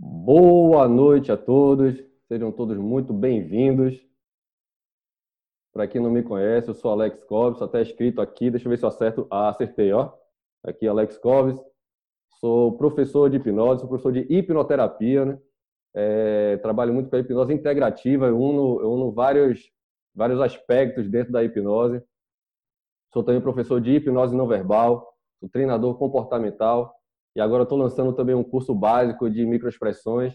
Boa noite a todos, sejam todos muito bem-vindos. Para quem não me conhece, eu sou Alex Coves, até escrito aqui, deixa eu ver se eu acerto. Ah, acertei, ó. Aqui, Alex Coves, sou professor de hipnose, sou professor de hipnoterapia, né? É, trabalho muito com a hipnose integrativa, eu uno, eu uno vários, vários aspectos dentro da hipnose. Sou também professor de hipnose não verbal, sou treinador comportamental e agora estou lançando também um curso básico de microexpressões.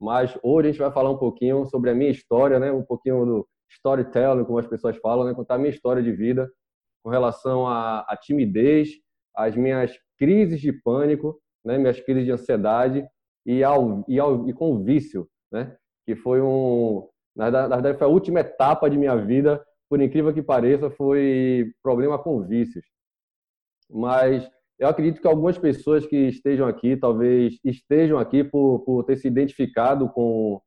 Mas hoje a gente vai falar um pouquinho sobre a minha história, né? um pouquinho do storytelling, como as pessoas falam, né? contar a minha história de vida com relação à, à timidez, às minhas crises de pânico, né? minhas crises de ansiedade e, ao, e, ao, e com o vício, né? que foi um. Na verdade, foi a última etapa de minha vida, por incrível que pareça, foi problema com vícios. Mas eu acredito que algumas pessoas que estejam aqui, talvez estejam aqui por, por ter se identificado com,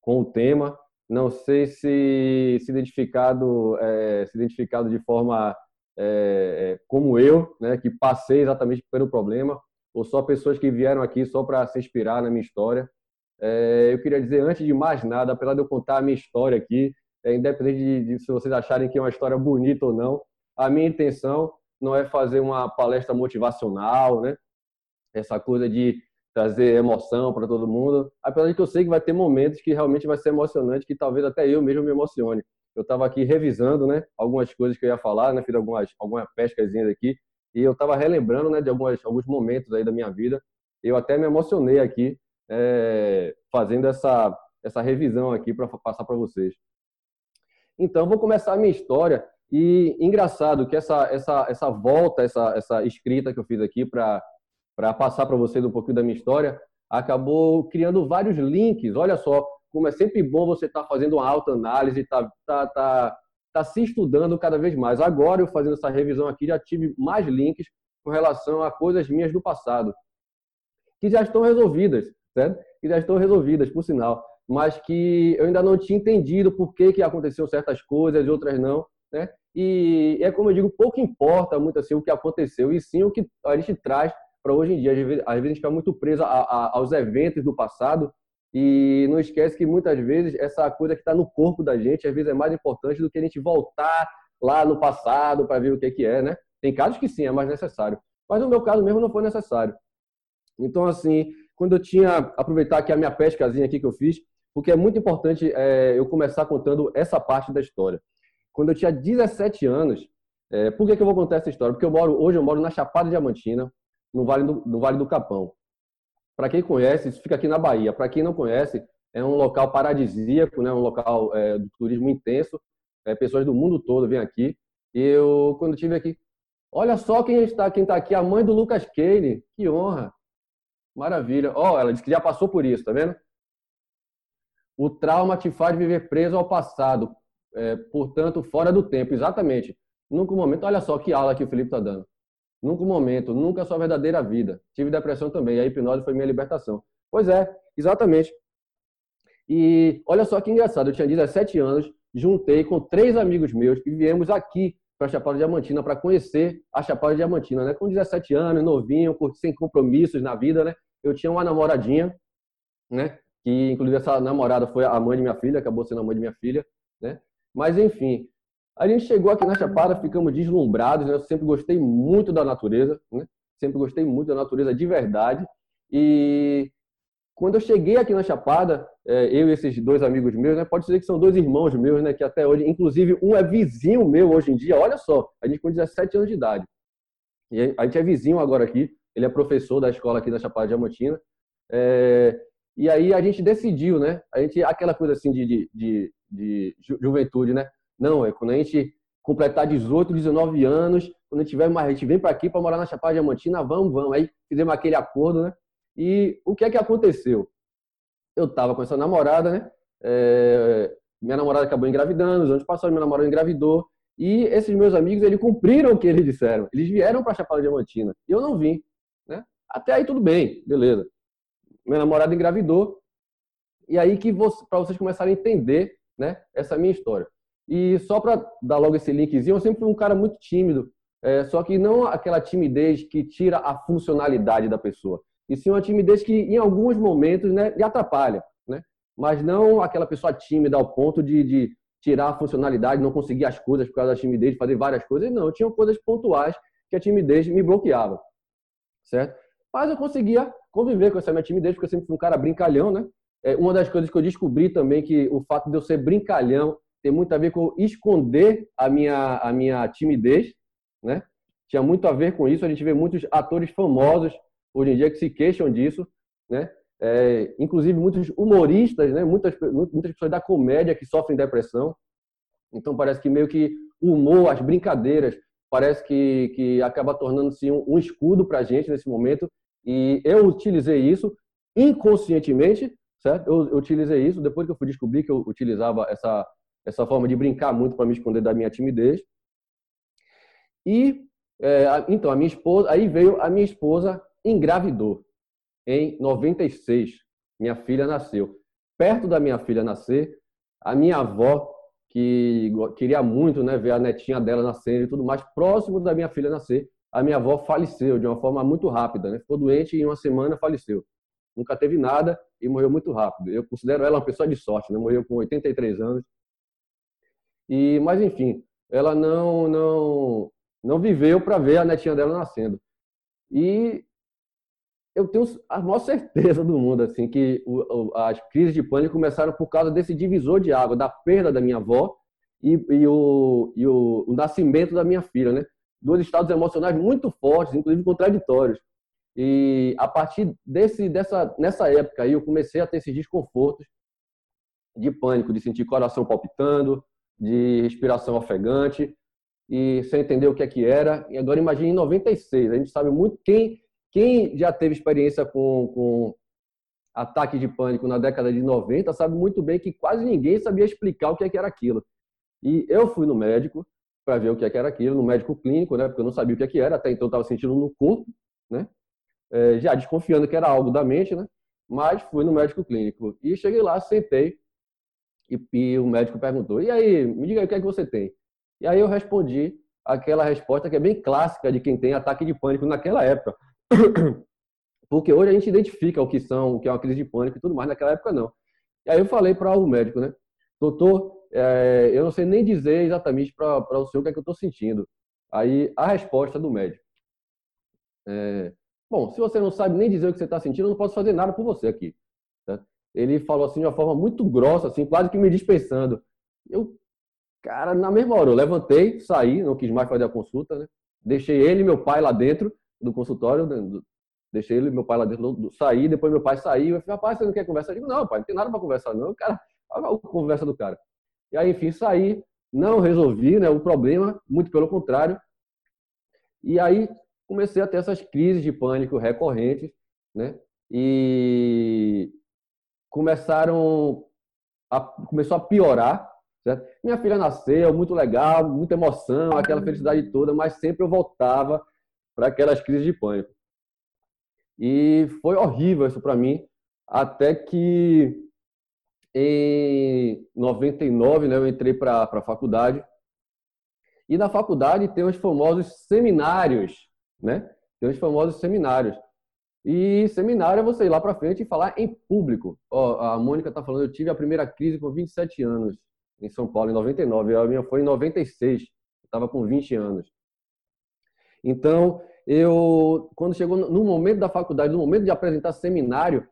com o tema. Não sei se se identificado, é, se identificado de forma é, é, como eu, né, que passei exatamente pelo problema, ou só pessoas que vieram aqui só para se inspirar na minha história. É, eu queria dizer, antes de mais nada, apesar de eu contar a minha história aqui, é, independente de, de se vocês acharem que é uma história bonita ou não, a minha intenção não é fazer uma palestra motivacional, né? Essa coisa de trazer emoção para todo mundo. Apesar de que eu sei que vai ter momentos que realmente vai ser emocionante, que talvez até eu mesmo me emocione. Eu estava aqui revisando, né, algumas coisas que eu ia falar, né, fiz algumas algumas pescazinhas aqui e eu estava relembrando, né, de algumas alguns momentos aí da minha vida. Eu até me emocionei aqui é, fazendo essa essa revisão aqui para passar para vocês. Então, vou começar a minha história e engraçado que essa, essa, essa volta, essa, essa escrita que eu fiz aqui para passar para vocês um pouquinho da minha história, acabou criando vários links. Olha só, como é sempre bom você estar tá fazendo uma autoanálise, tá, tá, tá, tá se estudando cada vez mais. Agora, eu fazendo essa revisão aqui, já tive mais links com relação a coisas minhas do passado, que já estão resolvidas, certo? Que já estão resolvidas, por sinal, mas que eu ainda não tinha entendido por que, que aconteciam certas coisas e outras não, né? E é como eu digo, pouco importa muito assim o que aconteceu, e sim o que a gente traz para hoje em dia. Às vezes, às vezes a gente fica muito preso a, a, aos eventos do passado e não esquece que muitas vezes essa coisa que está no corpo da gente, às vezes é mais importante do que a gente voltar lá no passado para ver o que, que é, né? Tem casos que sim, é mais necessário. Mas no meu caso mesmo não foi necessário. Então, assim, quando eu tinha, aproveitar aqui a minha pescazinha aqui que eu fiz, porque é muito importante é, eu começar contando essa parte da história quando eu tinha 17 anos. É, por que, que eu vou contar essa história? Porque eu moro, hoje eu moro na Chapada Diamantina, no Vale do, no vale do Capão. Para quem conhece, isso fica aqui na Bahia. Para quem não conhece, é um local paradisíaco, né? um local é, de turismo intenso. É, pessoas do mundo todo vêm aqui. E eu, quando estive aqui, olha só quem está quem está aqui, a mãe do Lucas Kane. Que honra! Maravilha. Ó, oh, ela disse que já passou por isso, tá vendo? O trauma te faz viver preso ao passado é, portanto, fora do tempo, exatamente. Nunca um momento, olha só que aula que o Felipe está dando. Nunca um momento, nunca a sua verdadeira vida. Tive depressão também, a hipnose foi minha libertação. Pois é, exatamente. E olha só que engraçado, eu tinha 17 anos, juntei com três amigos meus e viemos aqui para a Chapada Diamantina para conhecer a Chapada Diamantina, né? Com 17 anos, novinho, sem compromissos na vida, né? Eu tinha uma namoradinha, né? Que inclusive essa namorada foi a mãe de minha filha, acabou sendo a mãe de minha filha, né? Mas, enfim, a gente chegou aqui na Chapada, ficamos deslumbrados, né? Eu sempre gostei muito da natureza, né? Sempre gostei muito da natureza de verdade. E quando eu cheguei aqui na Chapada, é, eu e esses dois amigos meus, né? Pode dizer que são dois irmãos meus, né? Que até hoje, inclusive, um é vizinho meu hoje em dia. Olha só, a gente com 17 anos de idade. E a gente é vizinho agora aqui. Ele é professor da escola aqui da Chapada Diamantina. É, e aí a gente decidiu, né? A gente, aquela coisa assim de, de, de, de juventude, né? Não, é quando a gente completar 18, 19 anos, quando a gente tiver mais, a gente vem para aqui para morar na Chapada Diamantina, vamos, vamos. Aí fizemos aquele acordo, né? E o que é que aconteceu? Eu tava com essa namorada, né? É, minha namorada acabou engravidando, os anos passaram, minha namorada engravidou. E esses meus amigos, eles cumpriram o que eles disseram. Eles vieram para Chapada Diamantina. E eu não vim, né? Até aí tudo bem, beleza minha namorada engravidou. E aí que para vocês começarem a entender, né, essa minha história. E só para dar logo esse linkzinho, eu sempre fui um cara muito tímido, é, só que não aquela timidez que tira a funcionalidade da pessoa. e sim uma timidez que, em alguns momentos, né, lhe atrapalha, né? Mas não aquela pessoa tímida ao ponto de, de tirar a funcionalidade, não conseguir as coisas por causa da timidez, fazer várias coisas. Não, tinham coisas pontuais que a timidez me bloqueava, certo? Mas eu conseguia conviver com essa minha timidez, porque eu sempre fui um cara brincalhão, né? É, uma das coisas que eu descobri também que o fato de eu ser brincalhão tem muito a ver com esconder a minha, a minha timidez, né? Tinha muito a ver com isso. A gente vê muitos atores famosos hoje em dia que se queixam disso, né? É, inclusive muitos humoristas, né? Muitas, muitas pessoas da comédia que sofrem depressão. Então parece que meio que o humor, as brincadeiras, parece que, que acaba tornando-se um, um escudo para a gente nesse momento. E eu utilizei isso inconscientemente, certo? Eu, eu, utilizei isso depois que eu fui descobrir que eu utilizava essa essa forma de brincar muito para me esconder da minha timidez. E é, então a minha esposa, aí veio a minha esposa engravidou em 96. Minha filha nasceu. Perto da minha filha nascer, a minha avó que queria muito, né, ver a netinha dela nascendo e tudo mais, próximo da minha filha nascer, a minha avó faleceu de uma forma muito rápida, né? Ficou doente e em uma semana faleceu. Nunca teve nada e morreu muito rápido. Eu considero ela uma pessoa de sorte, né? Morreu com 83 anos e, mas enfim, ela não não não viveu para ver a netinha dela nascendo. E eu tenho a maior certeza do mundo assim que o, as crises de pânico começaram por causa desse divisor de água, da perda da minha avó e, e, o, e o, o, nascimento da minha filha, né? Dois estados emocionais muito fortes, inclusive contraditórios. E a partir desse, dessa, nessa época aí, eu comecei a ter esses desconfortos de pânico, de sentir coração palpitando, de respiração ofegante e sem entender o que é que era. E agora imagine em 96, a gente sabe muito quem quem já teve experiência com, com ataque de pânico na década de 90 sabe muito bem que quase ninguém sabia explicar o que, é que era aquilo. E eu fui no médico para ver o que, é que era aquilo, no médico clínico, né? Porque eu não sabia o que, é que era, até então eu estava sentindo no corpo, né? É, já desconfiando que era algo da mente, né? Mas fui no médico clínico e cheguei lá, sentei e, e, o médico perguntou: E aí, me diga aí, o que é que você tem? E aí eu respondi aquela resposta que é bem clássica de quem tem ataque de pânico naquela época. Porque hoje a gente identifica o que são, o que é uma crise de pânico e tudo mais, naquela época não. E aí eu falei para o médico, né? Doutor, é, eu não sei nem dizer exatamente para o senhor o que é que eu estou sentindo. Aí a resposta do médico. É, Bom, se você não sabe nem dizer o que você está sentindo, eu não posso fazer nada por você aqui ele falou assim de uma forma muito grossa, assim, quase que me dispensando. Eu, cara, na mesma hora, eu levantei, saí, não quis mais fazer a consulta, né? Deixei ele e meu pai lá dentro do consultório, né? deixei ele e meu pai lá dentro, do, saí, depois meu pai saiu, eu falei, rapaz, você não quer conversar? Eu digo, não, pai, não tem nada para conversar, não, cara, olha a conversa do cara. E aí, enfim, saí, não resolvi né, o problema, muito pelo contrário. E aí comecei a ter essas crises de pânico recorrentes, né? E começaram a, começou a piorar. Certo? Minha filha nasceu, muito legal, muita emoção, aquela felicidade toda, mas sempre eu voltava para aquelas crises de pânico. E foi horrível isso para mim, até que em 99 né, eu entrei para a faculdade. E na faculdade tem os famosos seminários, né? Tem os famosos seminários. E seminário é você ir lá para frente e falar em público. Ó, a Mônica está falando, eu tive a primeira crise com 27 anos em São Paulo, em 99. A minha foi em 96. Eu estava com 20 anos. Então, eu, quando chegou no momento da faculdade, no momento de apresentar seminário,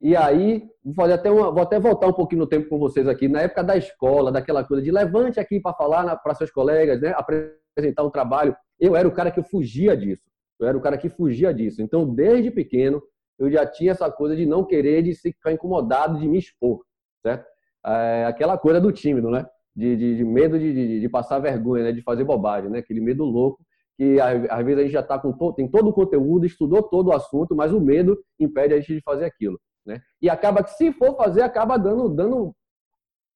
e aí, vou, fazer até uma, vou até voltar um pouquinho no tempo com vocês aqui, na época da escola, daquela coisa de levante aqui para falar para seus colegas, né, apresentar um trabalho. Eu era o cara que eu fugia disso. Eu era o cara que fugia disso. Então, desde pequeno, eu já tinha essa coisa de não querer, de ficar incomodado, de me expor, certo? É aquela coisa do tímido, né? De, de, de medo de, de, passar vergonha, né? De fazer bobagem, né? Aquele medo louco que às vezes a gente já tá com todo, tem todo o conteúdo, estudou todo o assunto, mas o medo impede a gente de fazer aquilo, né? E acaba que se for fazer, acaba dando dando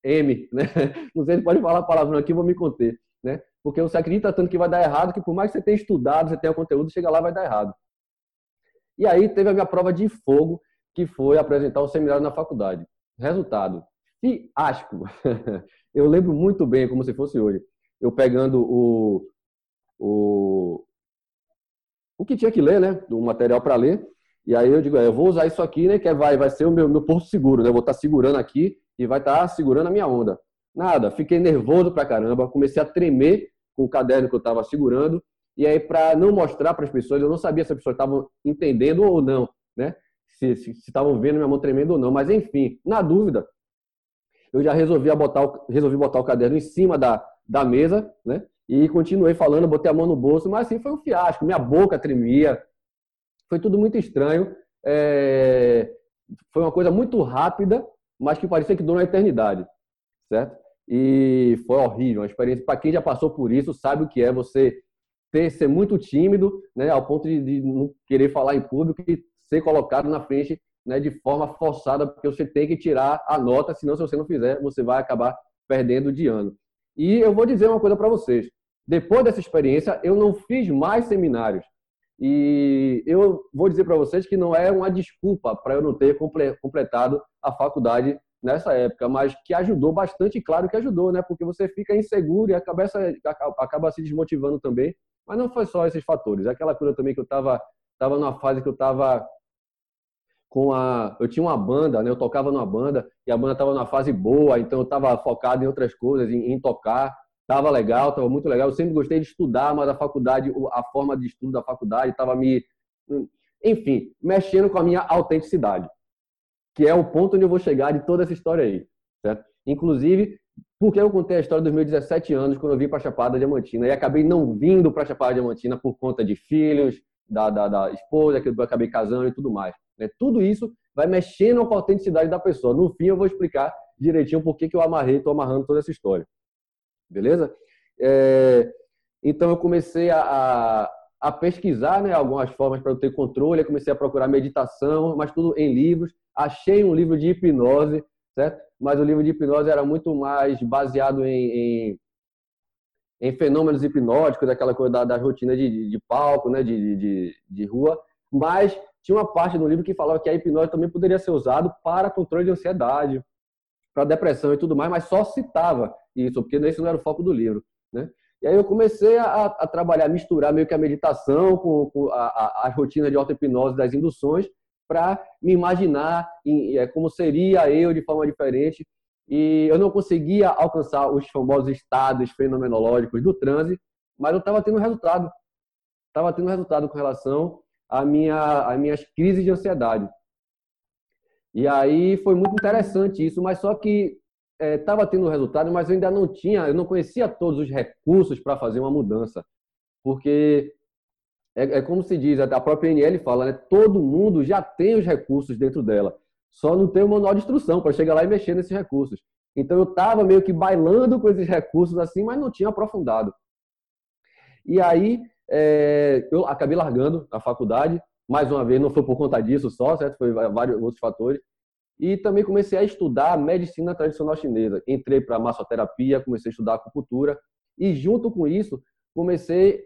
M, né? Não sei se pode falar a palavra aqui, vou me conter, né? Porque você acredita tanto que vai dar errado que por mais que você tenha estudado, você tenha o conteúdo, chega lá vai dar errado. E aí teve a minha prova de fogo, que foi apresentar o seminário na faculdade. Resultado, fiasco. Eu lembro muito bem, como se fosse hoje. Eu pegando o, o, o que tinha que ler, né? Do material para ler. E aí eu digo, é, eu vou usar isso aqui, né, que é, vai, vai ser o meu, meu seguro, né? Eu vou estar tá segurando aqui e vai estar tá segurando a minha onda. Nada, fiquei nervoso pra caramba, comecei a tremer com o caderno que eu estava segurando. E aí, para não mostrar para as pessoas, eu não sabia se as pessoas estavam entendendo ou não, né? Se estavam vendo minha mão tremendo ou não. Mas, enfim, na dúvida, eu já resolvi botar o, resolvi botar o caderno em cima da, da mesa, né? E continuei falando, botei a mão no bolso, mas assim foi um fiasco. Minha boca tremia, foi tudo muito estranho. É... Foi uma coisa muito rápida, mas que parecia que durou uma eternidade, certo? E foi horrível, uma experiência. Para quem já passou por isso, sabe o que é você ter, ser muito tímido, né, ao ponto de, de não querer falar em público e ser colocado na frente né, de forma forçada, porque você tem que tirar a nota, senão, se você não fizer, você vai acabar perdendo de ano. E eu vou dizer uma coisa para vocês: depois dessa experiência, eu não fiz mais seminários. E eu vou dizer para vocês que não é uma desculpa para eu não ter completado a faculdade nessa época, mas que ajudou bastante, claro que ajudou, né? Porque você fica inseguro e acaba, acaba se desmotivando também. Mas não foi só esses fatores. Aquela coisa também que eu estava tava numa fase que eu estava com a. Eu tinha uma banda, né? Eu tocava numa banda e a banda estava numa fase boa, então eu estava focado em outras coisas, em, em tocar. Tava legal, tava muito legal. Eu sempre gostei de estudar, mas a faculdade, a forma de estudo da faculdade estava me, enfim, mexendo com a minha autenticidade, que é o ponto onde eu vou chegar de toda essa história aí, certo? Inclusive, porque eu contei a história dos meus 17 anos quando eu vim para Chapada Diamantina e acabei não vindo para Chapada Diamantina por conta de filhos, da, da, da, esposa que eu acabei casando e tudo mais. Né? Tudo isso vai mexendo com a autenticidade da pessoa. No fim, eu vou explicar direitinho por que, que eu amarrei, estou amarrando toda essa história. Beleza? É, então eu comecei a, a, pesquisar né, algumas formas para eu ter controle, eu comecei a procurar meditação, mas tudo em livros. Achei um livro de hipnose, certo? Mas o livro de hipnose era muito mais baseado em, em, em fenômenos hipnóticos, daquela coisa da, da rotina de, de, de, palco, né, de, de, de rua. Mas tinha uma parte do livro que falava que a hipnose também poderia ser usado para controle de ansiedade, para depressão e tudo mais, mas só citava isso, porque esse não era o foco do livro. Né? E aí eu comecei a, a trabalhar, misturar meio que a meditação com, com a, a, a, rotina de auto-hipnose das induções para me imaginar em, é, como seria eu de forma diferente. E eu não conseguia alcançar os famosos estados fenomenológicos do transe, mas eu estava tendo resultado. Estava tendo resultado com relação à minha, às minhas crises de ansiedade. E aí foi muito interessante isso, mas só que estava é, tendo resultado, mas eu ainda não tinha, eu não conhecia todos os recursos para fazer uma mudança. Porque é, é, como se diz, a própria NL fala, né? Todo mundo já tem os recursos dentro dela, só não tem o manual de instrução para chegar lá e mexer nesses recursos. Então eu estava meio que bailando com esses recursos assim, mas não tinha aprofundado. E aí é, eu acabei largando a faculdade, mais uma vez, não foi por conta disso só, certo? Foi vários outros fatores. E também comecei a estudar medicina tradicional chinesa. Entrei para massoterapia, comecei a estudar acupuntura e junto com isso comecei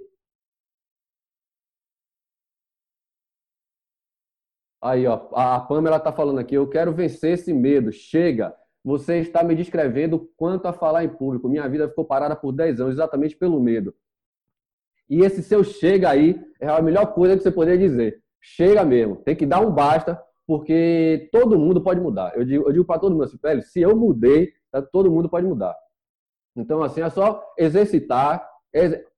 Aí, ó, a Pamela está falando aqui, eu quero vencer esse medo. Chega, você está me descrevendo quanto a falar em público. Minha vida ficou parada por 10 anos, exatamente pelo medo. E esse seu chega aí é a melhor coisa que você poderia dizer. Chega mesmo, tem que dar um basta, porque todo mundo pode mudar. Eu digo, eu digo para todo mundo assim, velho, se eu mudei, tá, todo mundo pode mudar. Então, assim, é só exercitar.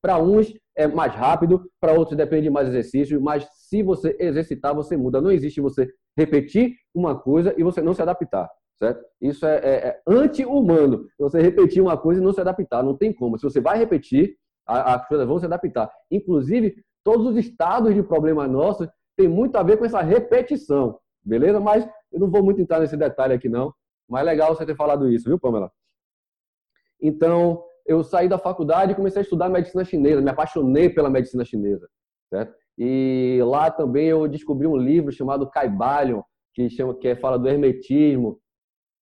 Para uns é mais rápido, para outros depende de mais exercício, mas se você exercitar, você muda. Não existe você repetir uma coisa e você não se adaptar, certo? Isso é, é, é anti-humano. Você repetir uma coisa e não se adaptar, não tem como. Se você vai repetir, as coisas vão se adaptar. Inclusive, todos os estados de problema nossos têm muito a ver com essa repetição. Beleza? Mas eu não vou muito entrar nesse detalhe aqui, não. Mas é legal você ter falado isso, viu, Pamela? Então, eu saí da faculdade e comecei a estudar medicina chinesa. Me apaixonei pela medicina chinesa, certo? E lá também eu descobri um livro chamado Caibalion, que chama que fala do hermetismo,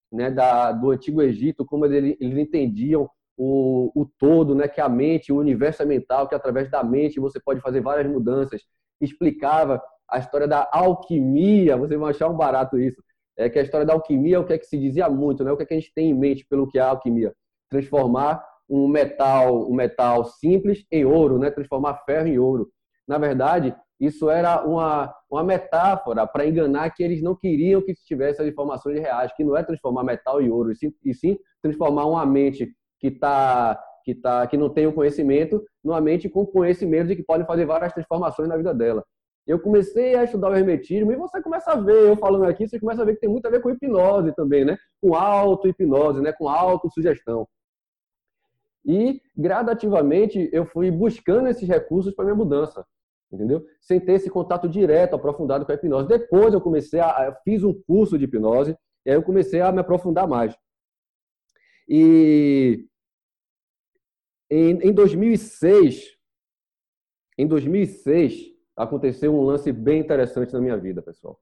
né, da, do antigo Egito, como eles, eles entendiam o, o todo, né, que a mente, o universo é mental, que através da mente você pode fazer várias mudanças. Explicava a história da alquimia, vocês vão achar um barato isso. É que a história da alquimia é o que é que se dizia muito, né? O que é que a gente tem em mente pelo que é a alquimia? Transformar um metal, um metal simples em ouro, né? Transformar ferro em ouro. Na verdade, isso era uma uma metáfora para enganar que eles não queriam que tivesse as informações reais, que não é transformar metal em ouro, e sim, e sim transformar uma mente que está que, tá, que não tem o conhecimento, numa mente com conhecimento de que pode fazer várias transformações na vida dela. Eu comecei a estudar o hermetismo e você começa a ver, eu falando aqui, você começa a ver que tem muito a ver com hipnose também, né? Com auto-hipnose, né? Com auto-sugestão. E gradativamente eu fui buscando esses recursos para minha mudança, entendeu? Sem ter esse contato direto, aprofundado com a hipnose. Depois eu comecei a, fiz um curso de hipnose e aí eu comecei a me aprofundar mais. E em 2006, em 2006, aconteceu um lance bem interessante na minha vida, pessoal.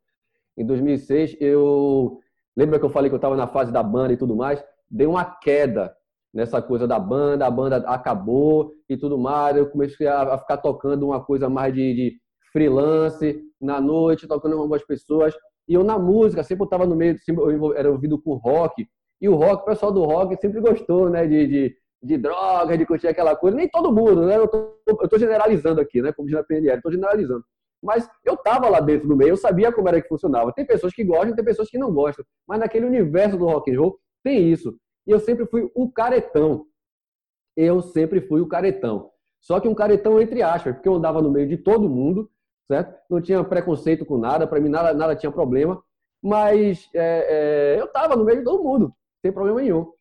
Em 2006, eu. Lembra que eu falei que eu estava na fase da banda e tudo mais? Dei uma queda nessa coisa da banda, a banda acabou e tudo mais. Eu comecei a, ficar tocando uma coisa mais de, de freelance na noite, tocando com algumas pessoas. E eu na música, sempre eu estava no meio, eu era ouvido com rock. E o rock, o pessoal do rock sempre gostou, né? De, de, de droga, de curtir aquela coisa. Nem todo mundo, né? Eu tô, eu tô generalizando aqui, né? Como diz na PNL, tô generalizando. Mas eu tava lá dentro do meio, eu sabia como era que funcionava. Tem pessoas que gostam, tem pessoas que não gostam. Mas naquele universo do rock and roll tem isso. E eu sempre fui o caretão. Eu sempre fui o caretão. Só que um caretão entre aspas, porque eu andava no meio de todo mundo, certo? Não tinha preconceito com nada, para mim nada, nada tinha problema. Mas é, é, eu tava no meio de todo mundo, sem problema nenhum.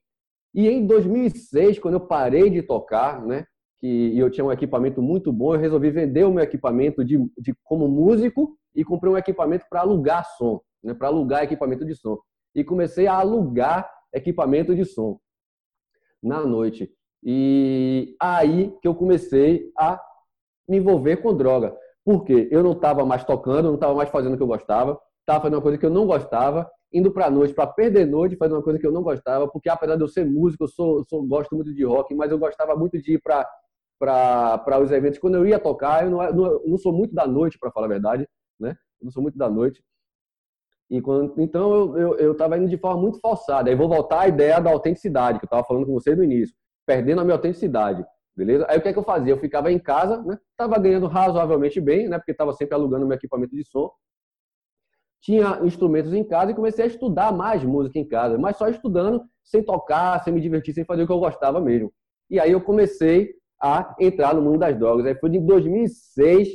E em 2006, quando eu parei de tocar, né, que eu tinha um equipamento muito bom, eu resolvi vender o meu equipamento de, de como músico e comprei um equipamento para alugar som, né, para alugar equipamento de som. E comecei a alugar equipamento de som na noite. E aí que eu comecei a me envolver com droga. Porque eu não estava mais tocando, não estava mais fazendo o que eu gostava, estava fazendo uma coisa que eu não gostava, indo para a noite para perder noite, fazer uma coisa que eu não gostava, porque apesar de eu ser músico, eu sou, sou gosto muito de rock, mas eu gostava muito de ir para para os eventos. Quando eu ia tocar, eu não, não, não sou muito da noite, para falar a verdade, né? Eu não sou muito da noite. E quando, então eu estava indo de forma muito forçada. Aí vou voltar à ideia da autenticidade, que eu estava falando com você no início, perdendo a minha autenticidade. Beleza? Aí o que, é que eu fazia? Eu ficava em casa, né? Tava ganhando razoavelmente bem, né? Porque estava sempre alugando meu equipamento de som tinha instrumentos em casa e comecei a estudar mais música em casa, mas só estudando, sem tocar, sem me divertir, sem fazer o que eu gostava mesmo. E aí eu comecei a entrar no mundo das drogas. Aí foi de 2006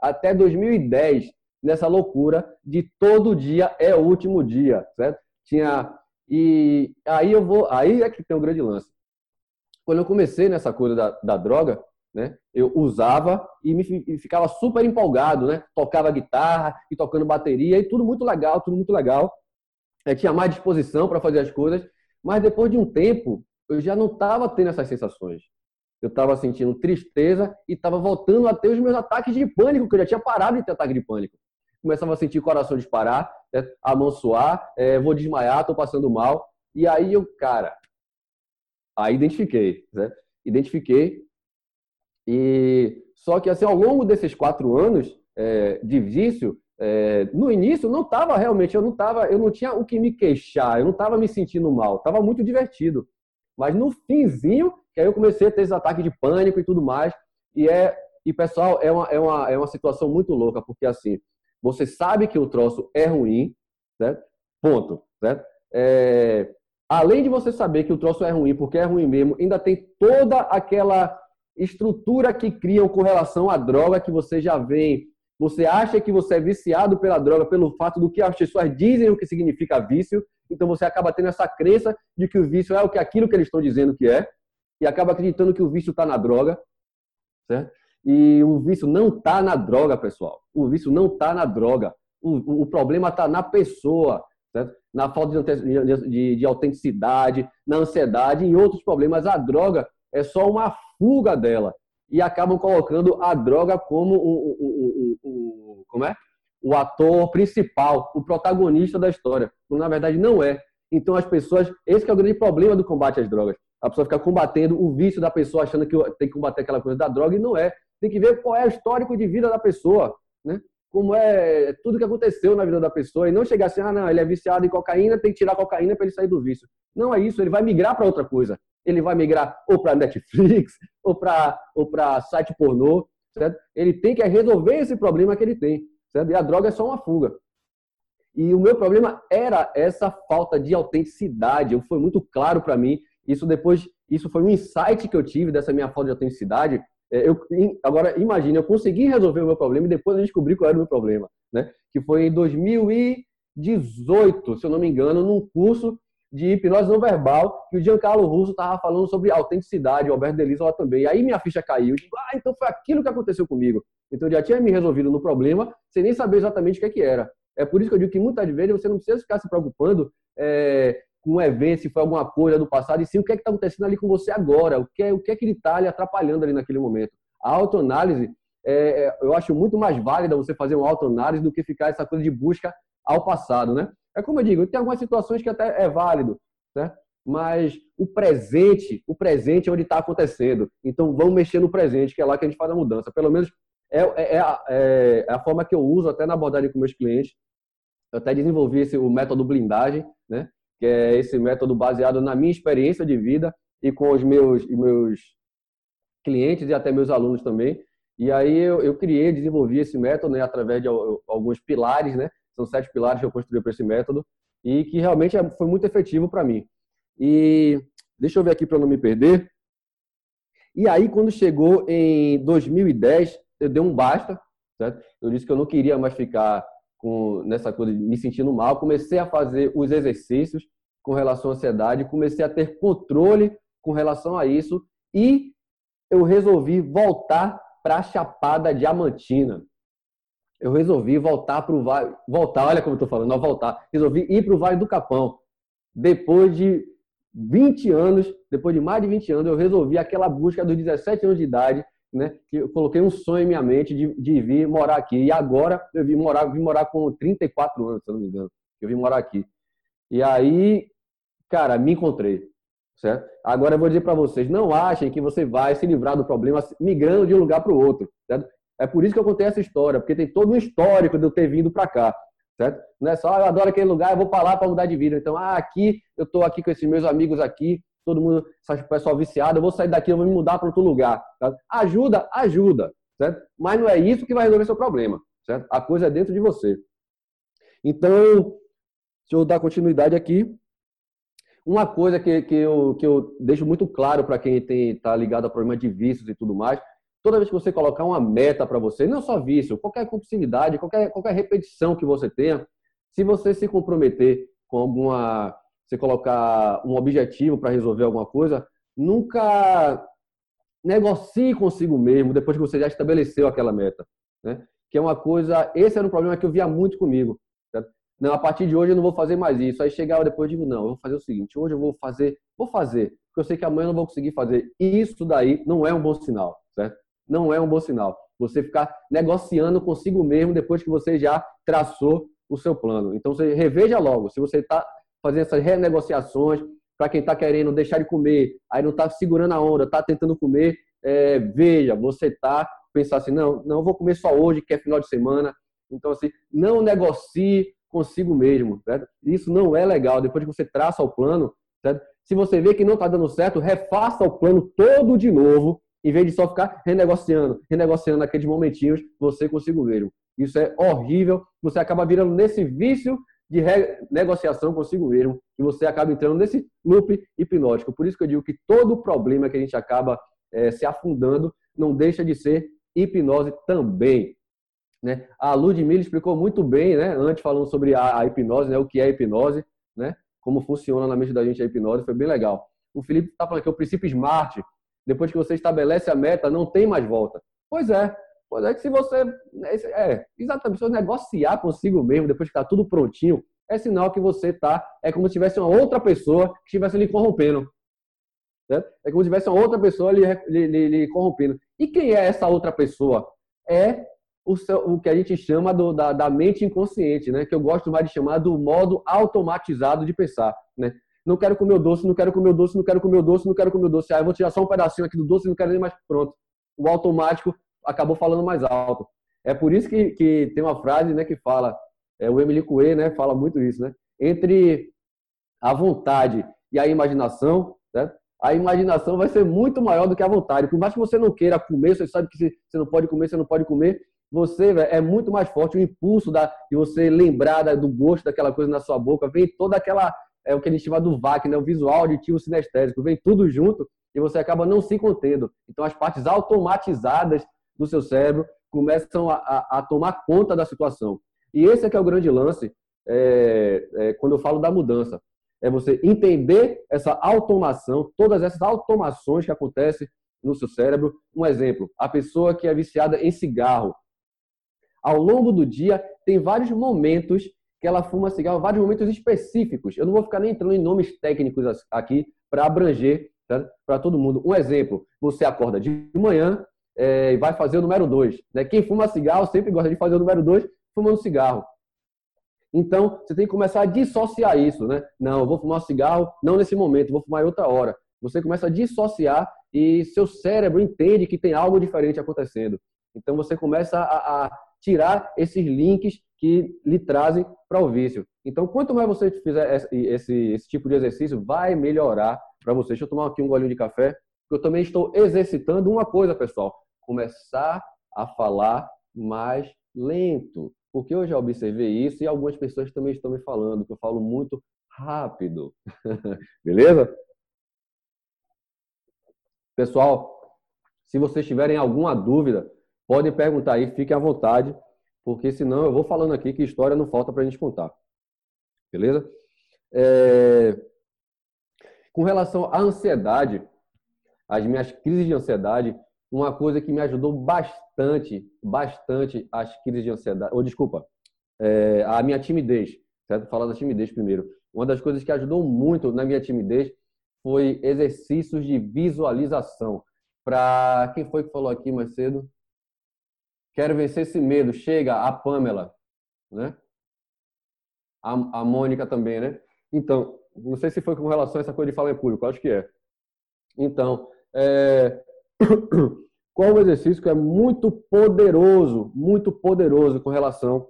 até 2010, nessa loucura de todo dia é o último dia, certo? Tinha e aí eu vou, aí é que tem um grande lance. Quando eu comecei nessa coisa da, da droga, né? Eu usava e me e ficava super empolgado, né? Tocava guitarra e tocando bateria e tudo muito legal, tudo muito legal. Eu tinha mais disposição para fazer as coisas, mas depois de um tempo eu já não estava tendo essas sensações. Eu estava sentindo tristeza e estava voltando a ter os meus ataques de pânico, que eu já tinha parado de ter ataque de pânico. Começava a sentir o coração disparar, né? a mão suar, é, vou desmaiar, estou passando mal. E aí eu, cara, aí identifiquei, né? Identifiquei e só que assim, ao longo desses quatro anos é, de vício, é, no início não estava realmente, eu não tava, eu não tinha o que me queixar, eu não estava me sentindo mal, estava muito divertido. Mas no finzinho, que aí eu comecei a ter esses ataques de pânico e tudo mais. E é, e pessoal, é uma, é uma, é uma situação muito louca, porque assim, você sabe que o troço é ruim, certo? Ponto, certo? É, além de você saber que o troço é ruim, porque é ruim mesmo, ainda tem toda aquela estrutura que criam com relação à droga que você já vem. Você acha que você é viciado pela droga pelo fato do que as pessoas dizem o que significa vício, então você acaba tendo essa crença de que o vício é o que aquilo que eles estão dizendo que é e acaba acreditando que o vício está na droga, certo? E o vício não está na droga, pessoal. O vício não está na droga. O, o problema está na pessoa, certo? na falta de, de, de autenticidade, na ansiedade e outros problemas. A droga é só uma fuga dela e acabam colocando a droga como o, o, o, o, como é? o ator principal, o protagonista da história, quando na verdade não é. Então as pessoas, esse é o grande problema do combate às drogas. A pessoa fica combatendo o vício da pessoa, achando que tem que combater aquela coisa da droga e não é. Tem que ver qual é o histórico de vida da pessoa, né? Como é tudo que aconteceu na vida da pessoa e não chegar assim, ah, não, ele é viciado em cocaína, tem que tirar cocaína para ele sair do vício. Não é isso, ele vai migrar para outra coisa ele vai migrar ou para Netflix ou para ou para site pornô, certo? Ele tem que resolver esse problema que ele tem, certo? E a droga é só uma fuga. E o meu problema era essa falta de autenticidade. Foi muito claro para mim. Isso depois, isso foi um insight que eu tive dessa minha falta de autenticidade. É, eu, agora, imagine, eu consegui resolver o meu problema e depois eu descobri qual era o meu problema, né? Que foi em 2018, se eu não me engano, num curso de hipnose não verbal, que o Giancarlo Russo estava falando sobre autenticidade, o Alberto Delisola também. E aí minha ficha caiu. Digo, ah, então foi aquilo que aconteceu comigo. Então eu já tinha me resolvido no problema, sem nem saber exatamente o que, é que era. É por isso que eu digo que muitas vezes você não precisa ficar se preocupando é, um evento, se foi alguma coisa do passado, e sim o que é que está acontecendo ali com você agora, o que é, o que, é que ele está lhe atrapalhando ali naquele momento. A autoanálise, é, é, eu acho muito mais válida você fazer uma autoanálise do que ficar essa coisa de busca ao passado, né? É como eu digo, tem algumas situações que até é válido, né? mas o presente, o presente é onde está acontecendo. Então vamos mexer no presente, que é lá que a gente faz a mudança. Pelo menos é, é, é, a, é, a, forma que eu uso até na abordagem com meus clientes. Eu até desenvolvi esse, o método blindagem, né? Que é esse método baseado na minha experiência de vida e com os meus, meus clientes e até meus alunos também. E aí eu, eu criei, desenvolvi esse método né, através de alguns pilares, né? São sete pilares que eu construí para esse método e que realmente é, foi muito efetivo para mim. E deixa eu ver aqui para não me perder. E aí, quando chegou em 2010, eu dei um basta, certo? Eu disse que eu não queria mais ficar com nessa coisa de me sentindo mal. Comecei a fazer os exercícios com relação à ansiedade, comecei a ter controle com relação a isso e eu resolvi voltar para a Chapada Diamantina. Eu resolvi voltar para o Vale, voltar, olha como eu estou falando, não voltar. Resolvi ir para o Vale do Capão. Depois de 20 anos, depois de mais de 20 anos, eu resolvi aquela busca dos 17 anos de idade né, que eu coloquei um sonho em minha mente de, de vir morar aqui. E agora eu vim morar, vim morar com 34 anos, se eu não me engano. Eu vim morar aqui. E aí, cara, me encontrei, certo? Agora eu vou dizer para vocês, não achem que você vai se livrar do problema migrando de um lugar para o outro, certo? É por isso que eu contei essa história, porque tem todo um histórico de eu ter vindo para cá, certo? Não é só, ah, eu adoro aquele lugar, eu vou para lá para mudar de vida. Então, ah, aqui, eu estou aqui com esses meus amigos aqui, todo mundo, pessoal viciado, eu vou sair daqui, eu vou me mudar para outro lugar. Tá? Ajuda, ajuda, certo? Mas não é isso que vai resolver seu problema, certo? A coisa é dentro de você. Então, deixa eu dar continuidade aqui. Uma coisa que, que, eu, que eu deixo muito claro para quem está ligado a problema de vícios e tudo mais, toda vez que você colocar uma meta para você, não só vício, qualquer compulsividade, qualquer, qualquer repetição que você tenha, se você se comprometer com alguma você colocar um objetivo para resolver alguma coisa, nunca negocie consigo mesmo depois que você já estabeleceu aquela meta, né? Que é uma coisa, esse era um problema que eu via muito comigo. Certo? Não, a partir de hoje eu não vou fazer mais isso. Aí chegava depois e digo, não, eu vou fazer o seguinte, hoje eu vou fazer, vou fazer, porque eu sei que amanhã eu não vou conseguir fazer. Isso daí não é um bom sinal, certo? Não é um bom sinal. Você ficar negociando consigo mesmo depois que você já traçou o seu plano. Então você reveja logo. Se você está fazer essas renegociações para quem está querendo deixar de comer, aí não está segurando a onda, está tentando comer, é, veja, você está pensar assim, não, não vou comer só hoje, que é final de semana. Então, assim, não negocie consigo mesmo. Certo? Isso não é legal. Depois que você traça o plano, certo? se você vê que não está dando certo, refaça o plano todo de novo, em vez de só ficar renegociando, renegociando naqueles momentinhos você consigo mesmo. Isso é horrível. Você acaba virando nesse vício de negociação consigo mesmo e você acaba entrando nesse loop hipnótico. Por isso que eu digo que todo problema que a gente acaba é, se afundando não deixa de ser hipnose também. Né? A Ludmilla explicou muito bem, né, antes falando sobre a, a hipnose, né, o que é hipnose, né, como funciona na mente da gente a hipnose, foi bem legal. O Felipe está falando que o princípio SMART, depois que você estabelece a meta, não tem mais volta. Pois é, Pois é que se você. É, exatamente, se você negociar consigo mesmo, depois que está tudo prontinho, é sinal que você está. É como se tivesse uma outra pessoa que estivesse lhe corrompendo. Certo? É como se tivesse uma outra pessoa lhe, lhe, lhe, lhe corrompendo. E quem é essa outra pessoa? É o, seu, o que a gente chama do, da, da, mente inconsciente, né? que eu gosto mais de chamar do modo automatizado de pensar. Né? Não quero comer o doce, não quero comer o doce, não quero comer o doce, não quero comer o doce. Ah, eu vou tirar só um pedacinho aqui do doce não quero nem mais. Pronto. O automático acabou falando mais alto. É por isso que, que tem uma frase né, que fala, é, o Emily Coué né, fala muito isso, né? Entre a vontade e a imaginação, né, a imaginação vai ser muito maior do que a vontade. Por mais que você não queira comer, você sabe que você não pode comer, você não pode comer, você véio, é muito mais forte o impulso da, de você lembrar da, do gosto daquela coisa na sua boca, vem toda aquela, é o que a gente chama do VAC, né? o visual auditivo sinestésico, vem tudo junto e você acaba não se contendo. Então as partes automatizadas do seu cérebro começam a, a, a tomar conta da situação. E esse é que é o grande lance é, é, quando eu falo da mudança. É você entender essa automação, todas essas automações que acontecem no seu cérebro. Um exemplo, a pessoa que é viciada em cigarro. Ao longo do dia, tem vários momentos que ela fuma cigarro, vários momentos específicos. Eu não vou ficar nem entrando em nomes técnicos aqui para abranger tá? para todo mundo. Um exemplo, você acorda de manhã é, e vai fazer o número 2. Né? Quem fuma cigarro sempre gosta de fazer o número 2 fumando cigarro. Então, você tem que começar a dissociar isso, né? Não, eu vou fumar um cigarro, não nesse momento, vou fumar em outra hora. Você começa a dissociar e seu cérebro entende que tem algo diferente acontecendo. Então, você começa a, a tirar esses links que lhe trazem para o vício. Então, quanto mais você fizer esse, esse, esse tipo de exercício, vai melhorar para você. Deixa eu tomar aqui um golinho de café, porque eu também estou exercitando uma coisa, pessoal. Começar a falar mais lento. Porque eu já observei isso e algumas pessoas também estão me falando que eu falo muito rápido. Beleza? Pessoal, se vocês tiverem alguma dúvida, podem perguntar aí, fiquem à vontade, porque senão eu vou falando aqui que história não falta para a gente contar. Beleza? É... Com relação à ansiedade, as minhas crises de ansiedade, uma coisa que me ajudou bastante, bastante as crises de ansiedade, ou desculpa, é, a minha timidez, certo? Falar da timidez primeiro. Uma das coisas que ajudou muito na minha timidez foi exercícios de visualização. Para quem foi que falou aqui mais cedo? Quero vencer esse medo. Chega a Pamela, né? A, a Mônica também, né? Então, não sei se foi com relação a essa coisa de falar em público, acho que é. Então, é, qual o exercício que é muito poderoso, muito poderoso com relação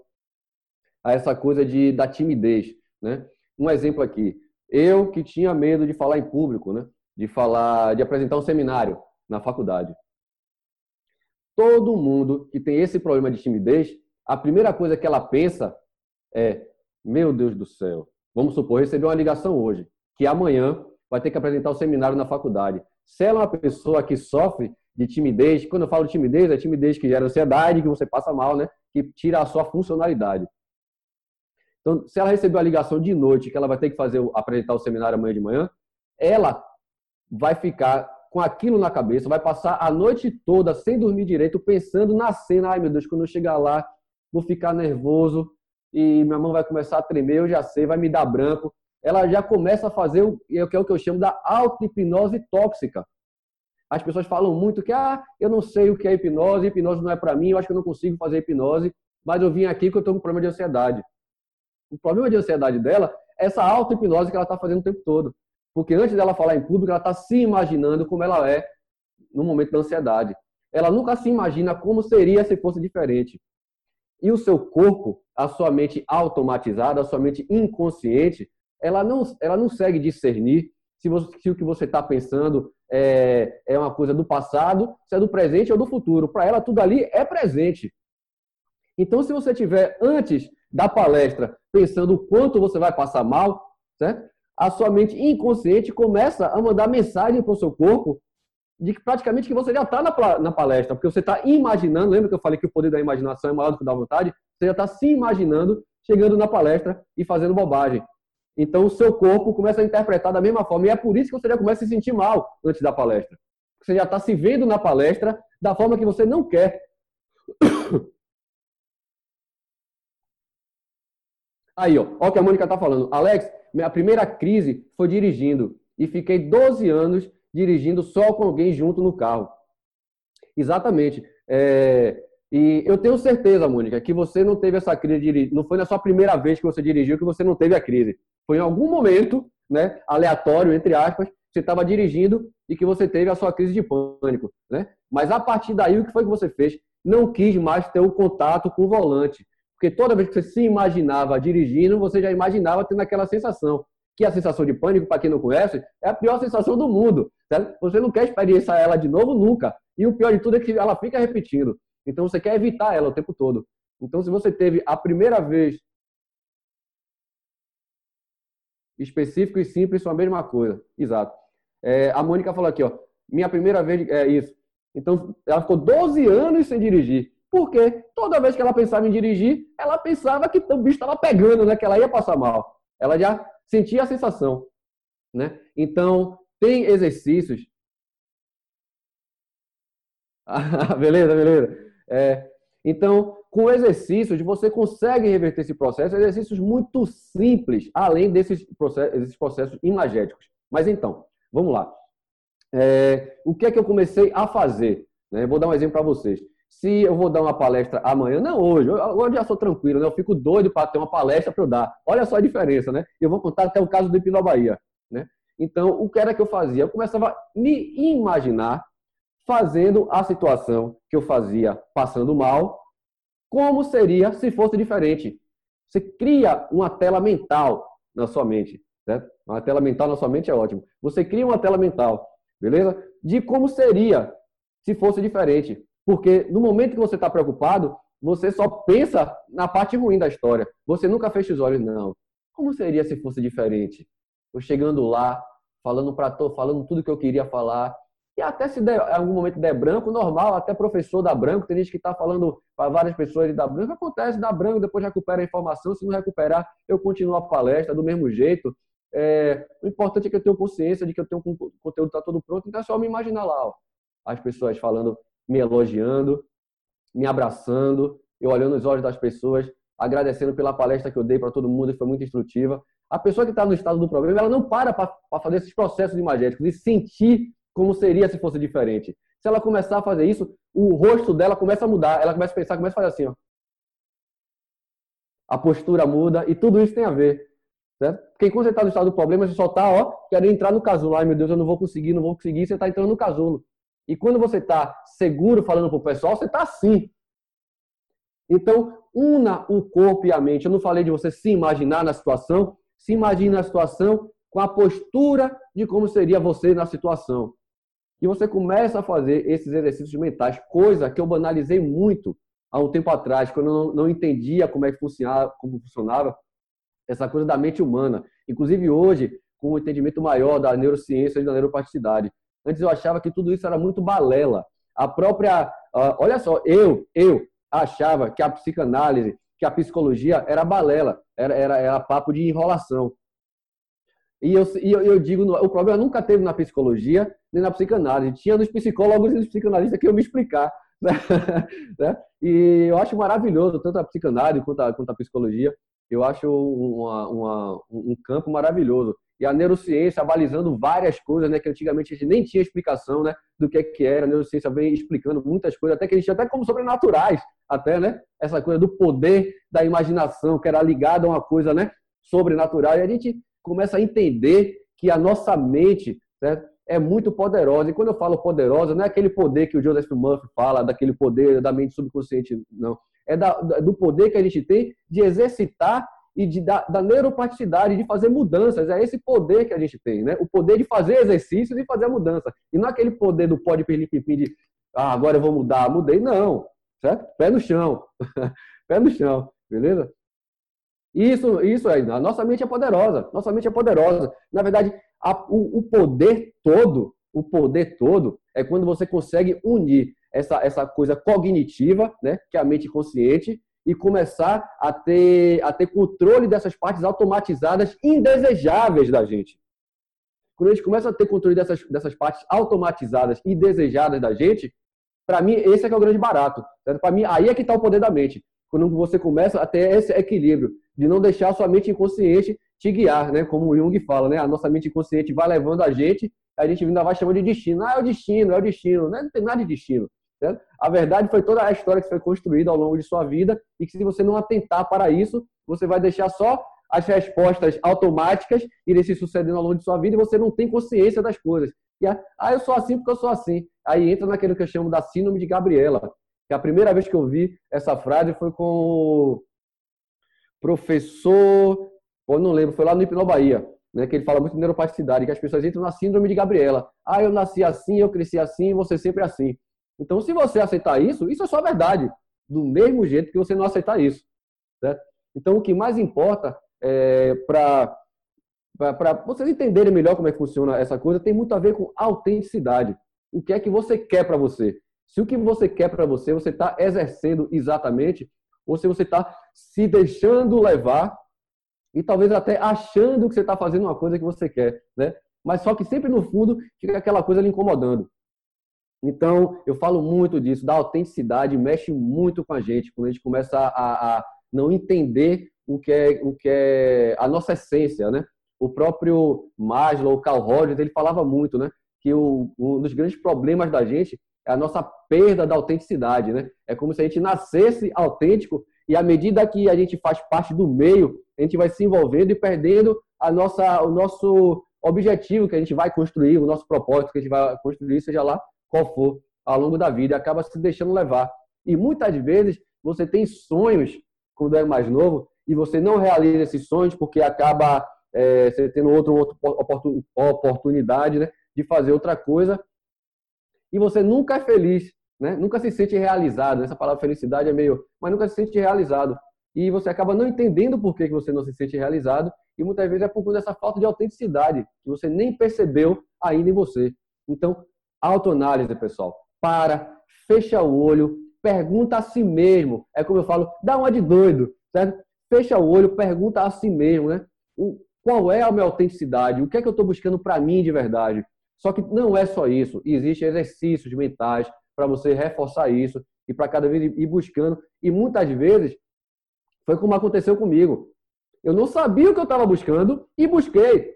a essa coisa de, da timidez. Né? Um exemplo aqui. Eu que tinha medo de falar em público, né? de falar, de apresentar um seminário na faculdade. Todo mundo que tem esse problema de timidez, a primeira coisa que ela pensa é: meu Deus do céu, vamos supor, receber uma ligação hoje, que amanhã vai ter que apresentar o um seminário na faculdade. Se ela é uma pessoa que sofre de timidez, quando eu falo de timidez, é timidez que gera ansiedade, que você passa mal, né? Que tira a sua funcionalidade. Então, se ela recebeu a ligação de noite, que ela vai ter que fazer apresentar o seminário amanhã de manhã, ela vai ficar com aquilo na cabeça, vai passar a noite toda sem dormir direito, pensando na cena. Ai, meu Deus, quando eu chegar lá, vou ficar nervoso e minha mão vai começar a tremer, eu já sei, vai me dar branco ela já começa a fazer o que é o que eu chamo da auto-hipnose tóxica. As pessoas falam muito que, ah, eu não sei o que é hipnose, hipnose não é para mim, eu acho que eu não consigo fazer hipnose, mas eu vim aqui que eu estou com problema de ansiedade. O problema de ansiedade dela é essa auto-hipnose que ela está fazendo o tempo todo. Porque antes dela falar em público, ela está se imaginando como ela é no momento da ansiedade. Ela nunca se imagina como seria se fosse diferente. E o seu corpo, a sua mente automatizada, a sua mente inconsciente, ela não, ela não segue discernir se, você, se o que você está pensando é, é uma coisa do passado, se é do presente ou do futuro. Para ela, tudo ali é presente. Então, se você tiver antes da palestra pensando o quanto você vai passar mal, certo? a sua mente inconsciente começa a mandar mensagem para o seu corpo de que praticamente que você já está na, na palestra, porque você está imaginando, lembra que eu falei que o poder da imaginação é maior do que da vontade? Você já está se imaginando chegando na palestra e fazendo bobagem. Então, o seu corpo começa a interpretar da mesma forma. E é por isso que você já começa a se sentir mal antes da palestra. Você já está se vendo na palestra da forma que você não quer. Aí, ó, ó o que a Mônica está falando. Alex, minha primeira crise foi dirigindo. E fiquei 12 anos dirigindo só com alguém junto no carro. Exatamente. É, e eu tenho certeza, Mônica, que você não teve essa crise, não foi na sua primeira vez que você dirigiu que você não teve a crise. Foi em algum momento, né, aleatório, entre aspas, você estava dirigindo e que você teve a sua crise de pânico, né? Mas a partir daí, o que foi que você fez? Não quis mais ter o contato com o volante. Porque toda vez que você se imaginava dirigindo, você já imaginava tendo aquela sensação. Que a sensação de pânico, para quem não conhece, é a pior sensação do mundo. Certo? Você não quer experienciar ela de novo nunca. E o pior de tudo é que ela fica repetindo. Então você quer evitar ela o tempo todo. Então, se você teve a primeira vez específico e simples são a mesma coisa. Exato. É, a Mônica falou aqui, ó, minha primeira vez é isso. Então, ela ficou 12 anos sem dirigir. Por quê? Toda vez que ela pensava em dirigir, ela pensava que o bicho estava pegando, né? Que ela ia passar mal. Ela já sentia a sensação, né? Então, tem exercícios. beleza, beleza. É, então, com exercícios, você consegue reverter esse processo, exercícios muito simples, além desses processos, esses processos imagéticos. Mas então, vamos lá. É, o que é que eu comecei a fazer? Né? Vou dar um exemplo para vocês. Se eu vou dar uma palestra amanhã, não hoje, hoje já sou tranquilo, né? eu fico doido para ter uma palestra para eu dar. Olha só a diferença, né? Eu vou contar até o caso do Ipino Bahia. Né? Então, o que era que eu fazia? Eu começava a me imaginar fazendo a situação que eu fazia passando mal, como seria se fosse diferente. Você cria uma tela mental na sua mente. Certo? Uma tela mental na sua mente é ótimo. Você cria uma tela mental, beleza? De como seria se fosse diferente. Porque no momento que você está preocupado, você só pensa na parte ruim da história. Você nunca fecha os olhos, não. Como seria se fosse diferente? Eu chegando lá, falando para falando tudo que eu queria falar, e até se der, algum momento der branco, normal, até professor dá branco, tem gente que está falando para várias pessoas de dar branco, acontece, dá branco, depois recupera a informação, se não recuperar, eu continuo a palestra do mesmo jeito. É, o importante é que eu tenho consciência de que eu tenho o conteúdo está todo pronto, então é só me imaginar lá, ó, as pessoas falando, me elogiando, me abraçando, eu olhando nos olhos das pessoas, agradecendo pela palestra que eu dei para todo mundo, foi muito instrutiva. A pessoa que está no estado do problema, ela não para para fazer esses processos imagéticos e sentir como seria se fosse diferente. Se ela começar a fazer isso, o rosto dela começa a mudar, ela começa a pensar, começa a fazer assim, ó. A postura muda e tudo isso tem a ver. Certo? Porque quando você está no estado do problema, você só está, ó, querendo entrar no casulo. Ai, meu Deus, eu não vou conseguir, não vou conseguir. Você está entrando no casulo. E quando você está seguro falando para o pessoal, você está assim. Então, una o corpo e a mente. Eu não falei de você se imaginar na situação. Se imagine na situação com a postura de como seria você na situação. E você começa a fazer esses exercícios mentais, coisa que eu banalizei muito há um tempo atrás, quando eu não, entendia como é que funcionava, como funcionava essa coisa da mente humana. Inclusive hoje, com um entendimento maior da neurociência e da neuroplasticidade. Antes eu achava que tudo isso era muito balela. A própria, uh, olha só, eu, eu achava que a psicanálise, que a psicologia era balela, era, era, era papo de enrolação. E eu, e eu, eu digo, o problema nunca teve na psicologia nem na psicanálise. Tinha nos psicólogos e nos psicanalistas que eu me explicar. Né? E eu acho maravilhoso, tanto a psicanálise quanto a, quanto a psicologia. Eu acho uma, uma, um campo maravilhoso. E a neurociência abalizando várias coisas, né, que antigamente a gente nem tinha explicação, né, do que, é que era. A neurociência vem explicando muitas coisas, até que a gente até como sobrenaturais, até, né? Essa coisa do poder da imaginação, que era ligada a uma coisa, né, sobrenatural. E a gente começa a entender que a nossa mente certo? é muito poderosa. E quando eu falo poderosa, não é aquele poder que o Joseph Murphy fala, daquele poder da mente subconsciente, não. É da, do poder que a gente tem de exercitar e de, da, da neuroplasticidade, de fazer mudanças. É esse poder que a gente tem, né? O poder de fazer exercícios e fazer mudança. E não é aquele poder do pode perlipipim de ah, agora eu vou mudar, mudei. Não, certo? Pé no chão. Pé no chão, beleza? Isso, isso aí. A nossa mente é poderosa. Nossa mente é poderosa. Na verdade, a, o, o, poder todo, o poder todo é quando você consegue unir essa, essa coisa cognitiva, né, que é a mente consciente, e começar a ter, a ter controle dessas partes automatizadas indesejáveis da gente. Quando a gente começa a ter controle dessas, dessas partes automatizadas e desejadas da gente, para mim, esse é, é o grande barato. Para mim, aí é que está o poder da mente. Quando você começa a ter esse equilíbrio de não deixar a sua mente inconsciente te guiar, né? Como o Jung fala, né? A nossa mente inconsciente vai levando a gente, a gente ainda vai chamando de destino. Ah, é o destino, é o destino. Não, tem nada de destino. Certo? A verdade foi toda a história que foi construída ao longo de sua vida e que se você não atentar para isso, você vai deixar só as respostas automáticas irem se sucedendo ao longo de sua vida e você não tem consciência das coisas. E, ah, eu sou assim porque eu sou assim. Aí entra naquilo que eu chamo da síndrome de Gabriela. Que a primeira vez que eu vi essa frase foi com professor, eu não lembro, foi lá no Hipno Bahia, né, que ele fala muito de neuroplasticidade, que as pessoas entram na síndrome de Gabriela. Ah, eu nasci assim, eu cresci assim, você sempre assim. Então, se você aceitar isso, isso é só verdade, do mesmo jeito que você não aceitar isso. Certo? Então, o que mais importa é, para para vocês entenderem melhor como é que funciona essa coisa, tem muito a ver com autenticidade. O que é que você quer para você? Se o que você quer para você, você está exercendo exatamente, ou se você está se deixando levar e talvez até achando que você está fazendo uma coisa que você quer, né? Mas só que sempre no fundo fica aquela coisa lhe incomodando. Então, eu falo muito disso, da autenticidade, mexe muito com a gente, quando a gente começa a, a não entender o que, é, o que é a nossa essência, né? O próprio Maslow, o Carl Rogers, ele falava muito, né? Que o, um dos grandes problemas da gente é a nossa perda da autenticidade, né? É como se a gente nascesse autêntico e à medida que a gente faz parte do meio, a gente vai se envolvendo e perdendo a nossa, o nosso objetivo que a gente vai construir, o nosso propósito que a gente vai construir, seja lá qual for, ao longo da vida, acaba se deixando levar. E muitas vezes você tem sonhos quando é mais novo e você não realiza esses sonhos porque acaba é, você tendo outra, outra oportunidade né, de fazer outra coisa e você nunca é feliz, né? nunca se sente realizado. Essa palavra felicidade é meio, mas nunca se sente realizado. E você acaba não entendendo por que você não se sente realizado e muitas vezes é por conta dessa falta de autenticidade que você nem percebeu ainda em você. Então, autoanálise, pessoal. Para, fecha o olho, pergunta a si mesmo. É como eu falo, dá uma de doido, certo? Fecha o olho, pergunta a si mesmo, né? Qual é a minha autenticidade? O que é que eu estou buscando para mim de verdade? Só que não é só isso. Existem exercícios mentais para você reforçar isso e para cada vez ir buscando. E muitas vezes foi como aconteceu comigo. Eu não sabia o que eu estava buscando e busquei.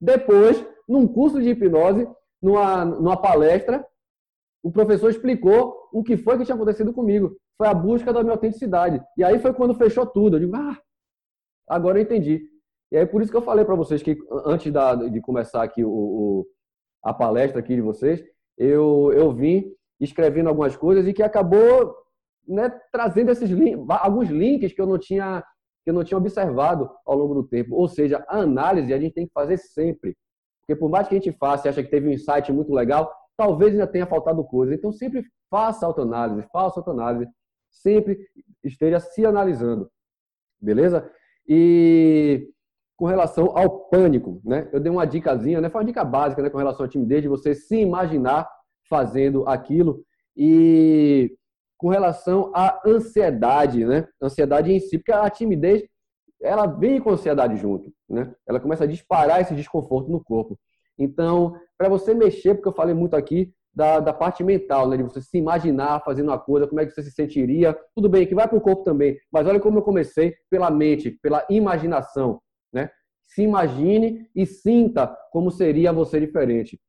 Depois, num curso de hipnose, numa, numa palestra, o professor explicou o que foi que tinha acontecido comigo. Foi a busca da minha autenticidade. E aí foi quando fechou tudo. Eu digo, ah, agora eu entendi. E aí por isso que eu falei para vocês que antes da, de começar aqui o, o, a palestra aqui de vocês, eu, eu vim escrevendo algumas coisas e que acabou né, trazendo esses alguns links que eu não tinha que eu não tinha observado ao longo do tempo. Ou seja, a análise a gente tem que fazer sempre. Porque por mais que a gente faça e acha que teve um insight muito legal, talvez ainda tenha faltado coisa. Então sempre faça autoanálise, faça autoanálise, sempre esteja se analisando. Beleza? E com relação ao pânico, né? Eu dei uma dicasinha, né? Foi uma dica básica, né, com relação à timidez de você se imaginar fazendo aquilo e com relação à ansiedade, né? Ansiedade em si, porque a timidez ela vem com ansiedade junto, né? Ela começa a disparar esse desconforto no corpo. Então, para você mexer, porque eu falei muito aqui da, da parte mental, né? De você se imaginar fazendo uma coisa, como é que você se sentiria. Tudo bem, que vai para o corpo também, mas olha como eu comecei pela mente, pela imaginação? Se imagine e sinta como seria você diferente.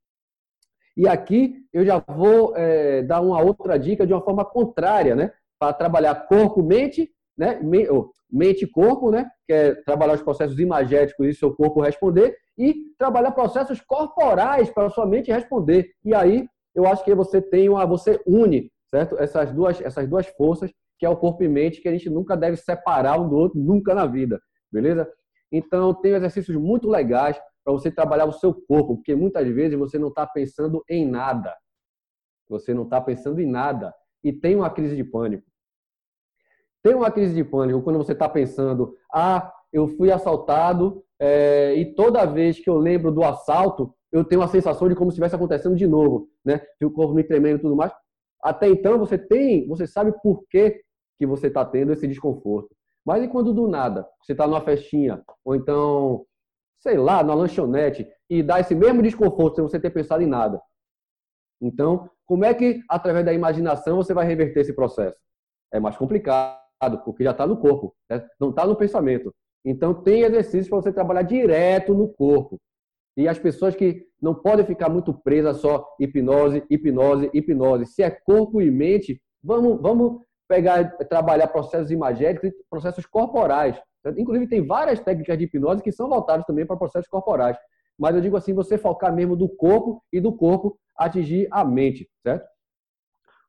E aqui eu já vou é, dar uma outra dica de uma forma contrária, né? Para trabalhar corpo-mente, né? Mente-corpo, né? Que é trabalhar os processos imagéticos e seu corpo responder, e trabalhar processos corporais para sua mente responder. E aí eu acho que você tem uma, você une, certo? Essas duas, essas duas forças, que é o corpo e mente, que a gente nunca deve separar um do outro, nunca na vida, beleza? Então, tem exercícios muito legais para você trabalhar o seu corpo, porque muitas vezes você não está pensando em nada. Você não está pensando em nada e tem uma crise de pânico. Tem uma crise de pânico quando você está pensando, ah, eu fui assaltado é, e toda vez que eu lembro do assalto, eu tenho a sensação de como se estivesse acontecendo de novo, né? o corpo me tremendo e tudo mais. Até então você tem, você sabe por que, que você está tendo esse desconforto. Mas e quando do nada você está numa festinha ou então sei lá, na lanchonete e dá esse mesmo desconforto sem você ter pensado em nada. Então, como é que, através da imaginação, você vai reverter esse processo? É mais complicado, porque já está no corpo, né? não está no pensamento. Então, tem exercícios para você trabalhar direto no corpo. E as pessoas que não podem ficar muito presas só hipnose, hipnose, hipnose. Se é corpo e mente, vamos, vamos pegar, trabalhar processos imagéticos e processos corporais. Inclusive, tem várias técnicas de hipnose que são voltadas também para processos corporais. Mas eu digo assim, você focar mesmo do corpo e do corpo atingir a mente, certo?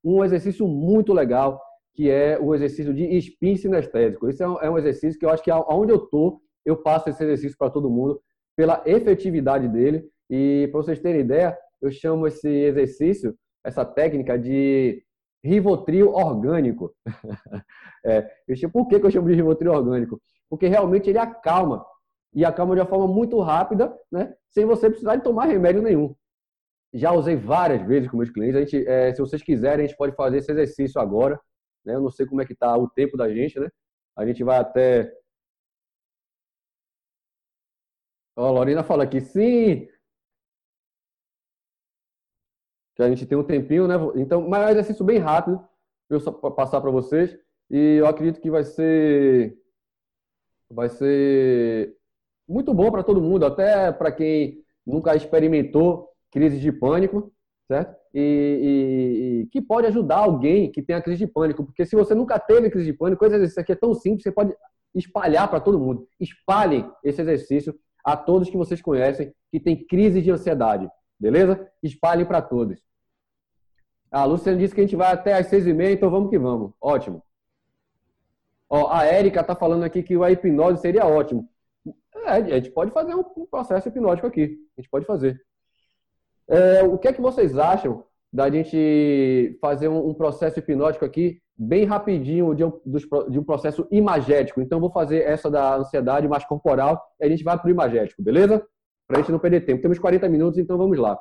Um exercício muito legal, que é o exercício de spin sinestésico. Esse é, é um exercício que eu acho que aonde eu estou, eu passo esse exercício para todo mundo, pela efetividade dele. E para vocês terem ideia, eu chamo esse exercício essa técnica de Rivotril orgânico. é, eu, por que, eu chamo de Rivotril orgânico? Porque realmente ele acalma. E acalma de uma forma muito rápida, né? sem você precisar de tomar remédio nenhum. Já usei várias vezes com meus clientes. A gente, é, se vocês quiserem, a gente pode fazer esse exercício agora. Né? Eu não sei como é que está o tempo da gente, né? A gente vai até. Ó, a Lorena fala aqui, sim, que a gente tem um tempinho, né? Então, mas é um exercício bem rápido eu passar para vocês e eu acredito que vai ser vai ser muito bom para todo mundo, até para quem nunca experimentou crise de pânico, certo? E, e, e, que pode ajudar alguém que tem a crise de pânico, porque se você nunca teve crise de pânico, esse exercício aqui é tão simples, você pode espalhar para todo mundo. Espalhem esse exercício a todos que vocês conhecem que tem crise de ansiedade. Beleza? Espalhe para todos. A Luciana disse que a gente vai até às seis e meia, então vamos que vamos. Ótimo. Ó, a Érica está falando aqui que a hipnose seria ótimo. É, a gente pode fazer um processo hipnótico aqui. A gente pode fazer. É, o que é que vocês acham da gente fazer um, um processo hipnótico aqui, bem rapidinho, de um, de um processo imagético? Então, vou fazer essa da ansiedade mais corporal e a gente vai para o imagético, beleza? Para a gente não perder tempo. Temos 40 minutos, então vamos lá.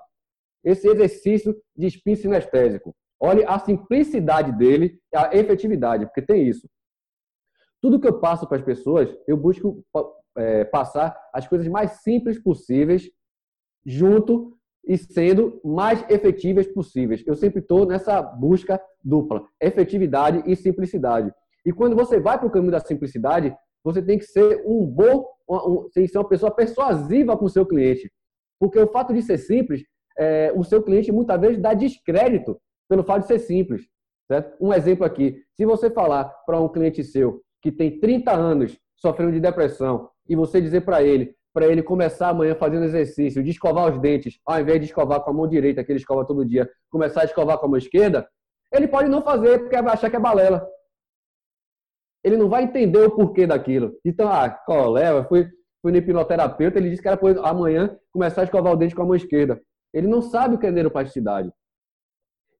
Esse exercício de spin sinestésico. Olhe a simplicidade dele a efetividade, porque tem isso. Tudo que eu passo para as pessoas, eu busco é, passar as coisas mais simples possíveis, junto e sendo mais efetivas possíveis. Eu sempre estou nessa busca dupla, efetividade e simplicidade. E quando você vai para o caminho da simplicidade, você tem que ser um bom, que ser uma pessoa persuasiva com o seu cliente. Porque o fato de ser simples, é, o seu cliente muitas vezes dá descrédito pelo fato de ser simples. Certo? Um exemplo aqui: se você falar para um cliente seu que tem 30 anos sofrendo de depressão e você dizer para ele, para ele começar amanhã fazendo exercício, de escovar os dentes, ao invés de escovar com a mão direita, que ele escova todo dia, começar a escovar com a mão esquerda, ele pode não fazer porque vai achar que é balela ele não vai entender o porquê daquilo. Então, ah, colega, fui, fui no hipnoterapeuta, ele disse que era para amanhã começar a escovar o dente com a mão esquerda. Ele não sabe o que é neuroplasticidade.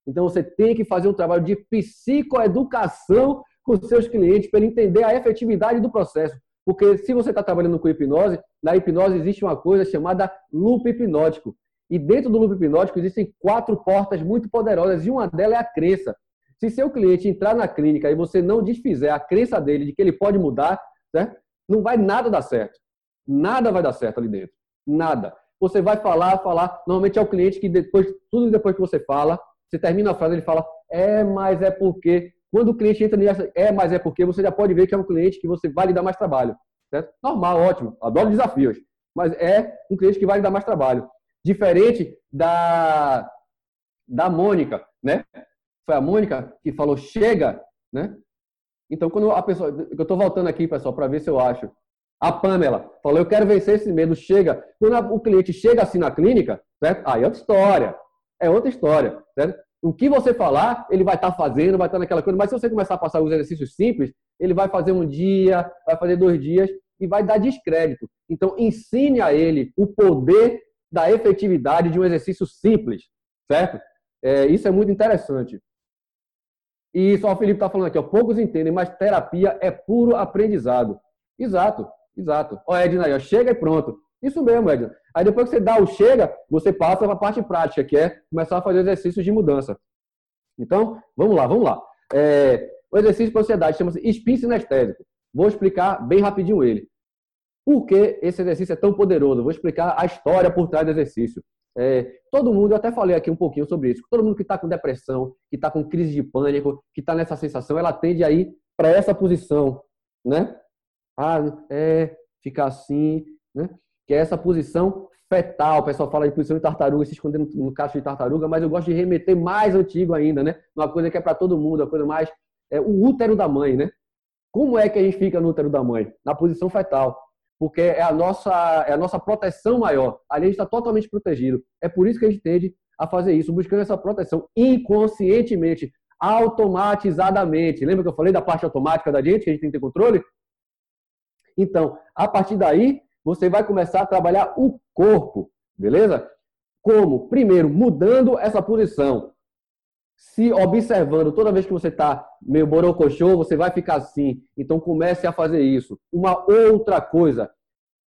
Então, você tem que fazer um trabalho de psicoeducação com seus clientes para entender a efetividade do processo. Porque se você está trabalhando com hipnose, na hipnose existe uma coisa chamada loop hipnótico. E dentro do loop hipnótico existem quatro portas muito poderosas e uma delas é a crença. Se seu cliente entrar na clínica e você não desfizer a crença dele de que ele pode mudar, certo? não vai nada dar certo. Nada vai dar certo ali dentro. Nada. Você vai falar, falar. Normalmente é o cliente que depois, tudo depois que você fala, você termina a frase, ele fala, é, mas é porque. Quando o cliente entra nessa, é, mas é porque, você já pode ver que é um cliente que você vai lhe dar mais trabalho. Certo? Normal, ótimo. Adoro desafios. Mas é um cliente que vai lhe dar mais trabalho. Diferente da, da Mônica, né? Foi a Mônica que falou chega, né? Então, quando a pessoa. Eu estou voltando aqui, pessoal, para ver se eu acho. A Pamela falou: eu quero vencer esse medo, chega. Quando o cliente chega assim na clínica, certo? Aí é outra história. É outra história, certo? O que você falar, ele vai estar tá fazendo, vai estar tá naquela coisa, mas se você começar a passar os exercícios simples, ele vai fazer um dia, vai fazer dois dias e vai dar descrédito. Então, ensine a ele o poder da efetividade de um exercício simples, certo? É, isso é muito interessante. E só o Felipe está falando aqui, ó, poucos entendem, mas terapia é puro aprendizado. Exato, exato. Ó, Edna aí, ó, chega e pronto. Isso mesmo, Edna. Aí depois que você dá o chega, você passa para a parte prática, que é começar a fazer exercícios de mudança. Então, vamos lá, vamos lá. É, o exercício para ansiedade chama-se spin sinestésico. Vou explicar bem rapidinho ele. Por que esse exercício é tão poderoso? Vou explicar a história por trás do exercício. É, todo mundo, eu até falei aqui um pouquinho sobre isso, todo mundo que está com depressão, que está com crise de pânico, que está nessa sensação, ela tende a ir para essa posição, né? Ah, é, ficar assim, né? Que é essa posição fetal. O pessoal fala de posição de tartaruga, se escondendo no cacho de tartaruga, mas eu gosto de remeter mais antigo ainda, né? Uma coisa que é para todo mundo, uma coisa mais. É, o útero da mãe, né? Como é que a gente fica no útero da mãe? Na posição fetal porque é a nossa, é a nossa proteção maior. Ali a gente está totalmente protegido. É por isso que a gente tende a fazer isso, buscando essa proteção inconscientemente, automatizadamente. Lembra que eu falei da parte automática da gente, que a gente tem que ter controle? Então, a partir daí, você vai começar a trabalhar o corpo, beleza? Como? Primeiro, mudando essa posição. Se observando toda vez que você está meio borocochô, você vai ficar assim. Então comece a fazer isso. Uma outra coisa,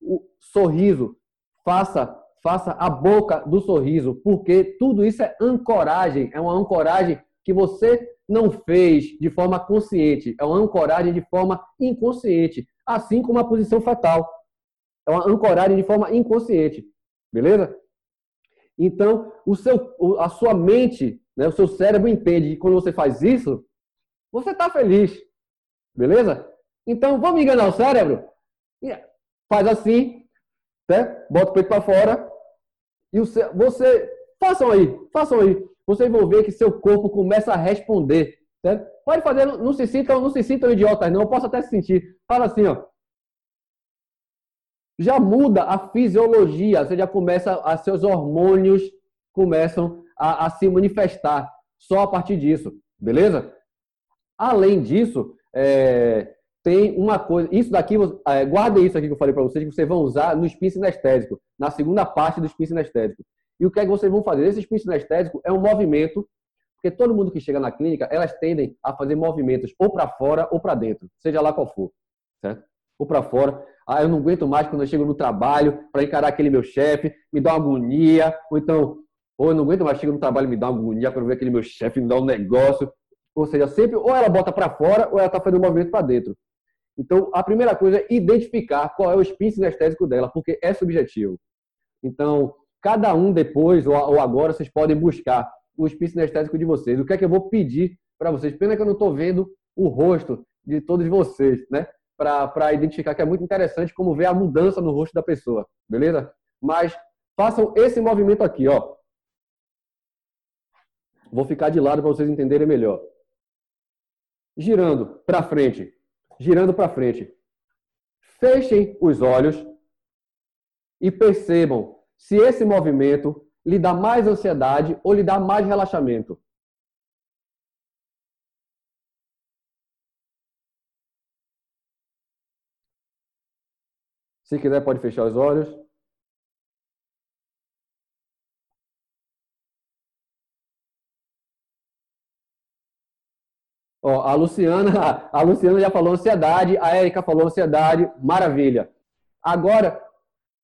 o sorriso. Faça, faça a boca do sorriso, porque tudo isso é ancoragem, é uma ancoragem que você não fez de forma consciente, é uma ancoragem de forma inconsciente, assim como a posição fetal. É uma ancoragem de forma inconsciente, beleza? Então, o seu, a sua mente né? O seu cérebro entende que quando você faz isso, você está feliz. Beleza? Então, vamos enganar o cérebro? Faz assim, né? bota o peito para fora. E o seu, você. Façam aí, façam aí. Vocês vão ver que seu corpo começa a responder. Certo? Pode fazer, não se sintam, não se sintam idiotas, não. Eu posso até se sentir. Fala assim, ó. Já muda a fisiologia, você já começa, a seus hormônios começam a, a se manifestar só a partir disso, beleza? Além disso, é, tem uma coisa, isso daqui, é, guardem isso aqui que eu falei para vocês, que vocês vão usar no spin sinestésico, na segunda parte do spin sinestésico. E o que é que vocês vão fazer? Esse spin sinestésico é um movimento, porque todo mundo que chega na clínica, elas tendem a fazer movimentos ou para fora ou para dentro, seja lá qual for, certo? Ou para fora. Ah, eu não aguento mais quando eu chego no trabalho para encarar aquele meu chefe, me dá uma agonia, ou então ou eu não aguento mais, chega no trabalho me dá uma agonia para ver aquele meu chefe me dar um negócio. Ou seja, sempre ou ela bota para fora ou ela está fazendo um movimento para dentro. Então, a primeira coisa é identificar qual é o spin sinestésico dela, porque é subjetivo. Então, cada um depois ou agora, vocês podem buscar o spin sinestésico de vocês. O que é que eu vou pedir para vocês? Pena que eu não estou vendo o rosto de todos vocês, né? Para identificar que é muito interessante como ver a mudança no rosto da pessoa, beleza? Mas façam esse movimento aqui, ó. Vou ficar de lado para vocês entenderem melhor. Girando para frente. Girando para frente. Fechem os olhos e percebam se esse movimento lhe dá mais ansiedade ou lhe dá mais relaxamento. Se quiser, pode fechar os olhos. Ó, a Luciana, a Luciana já falou ansiedade, a Érica falou ansiedade, maravilha. Agora,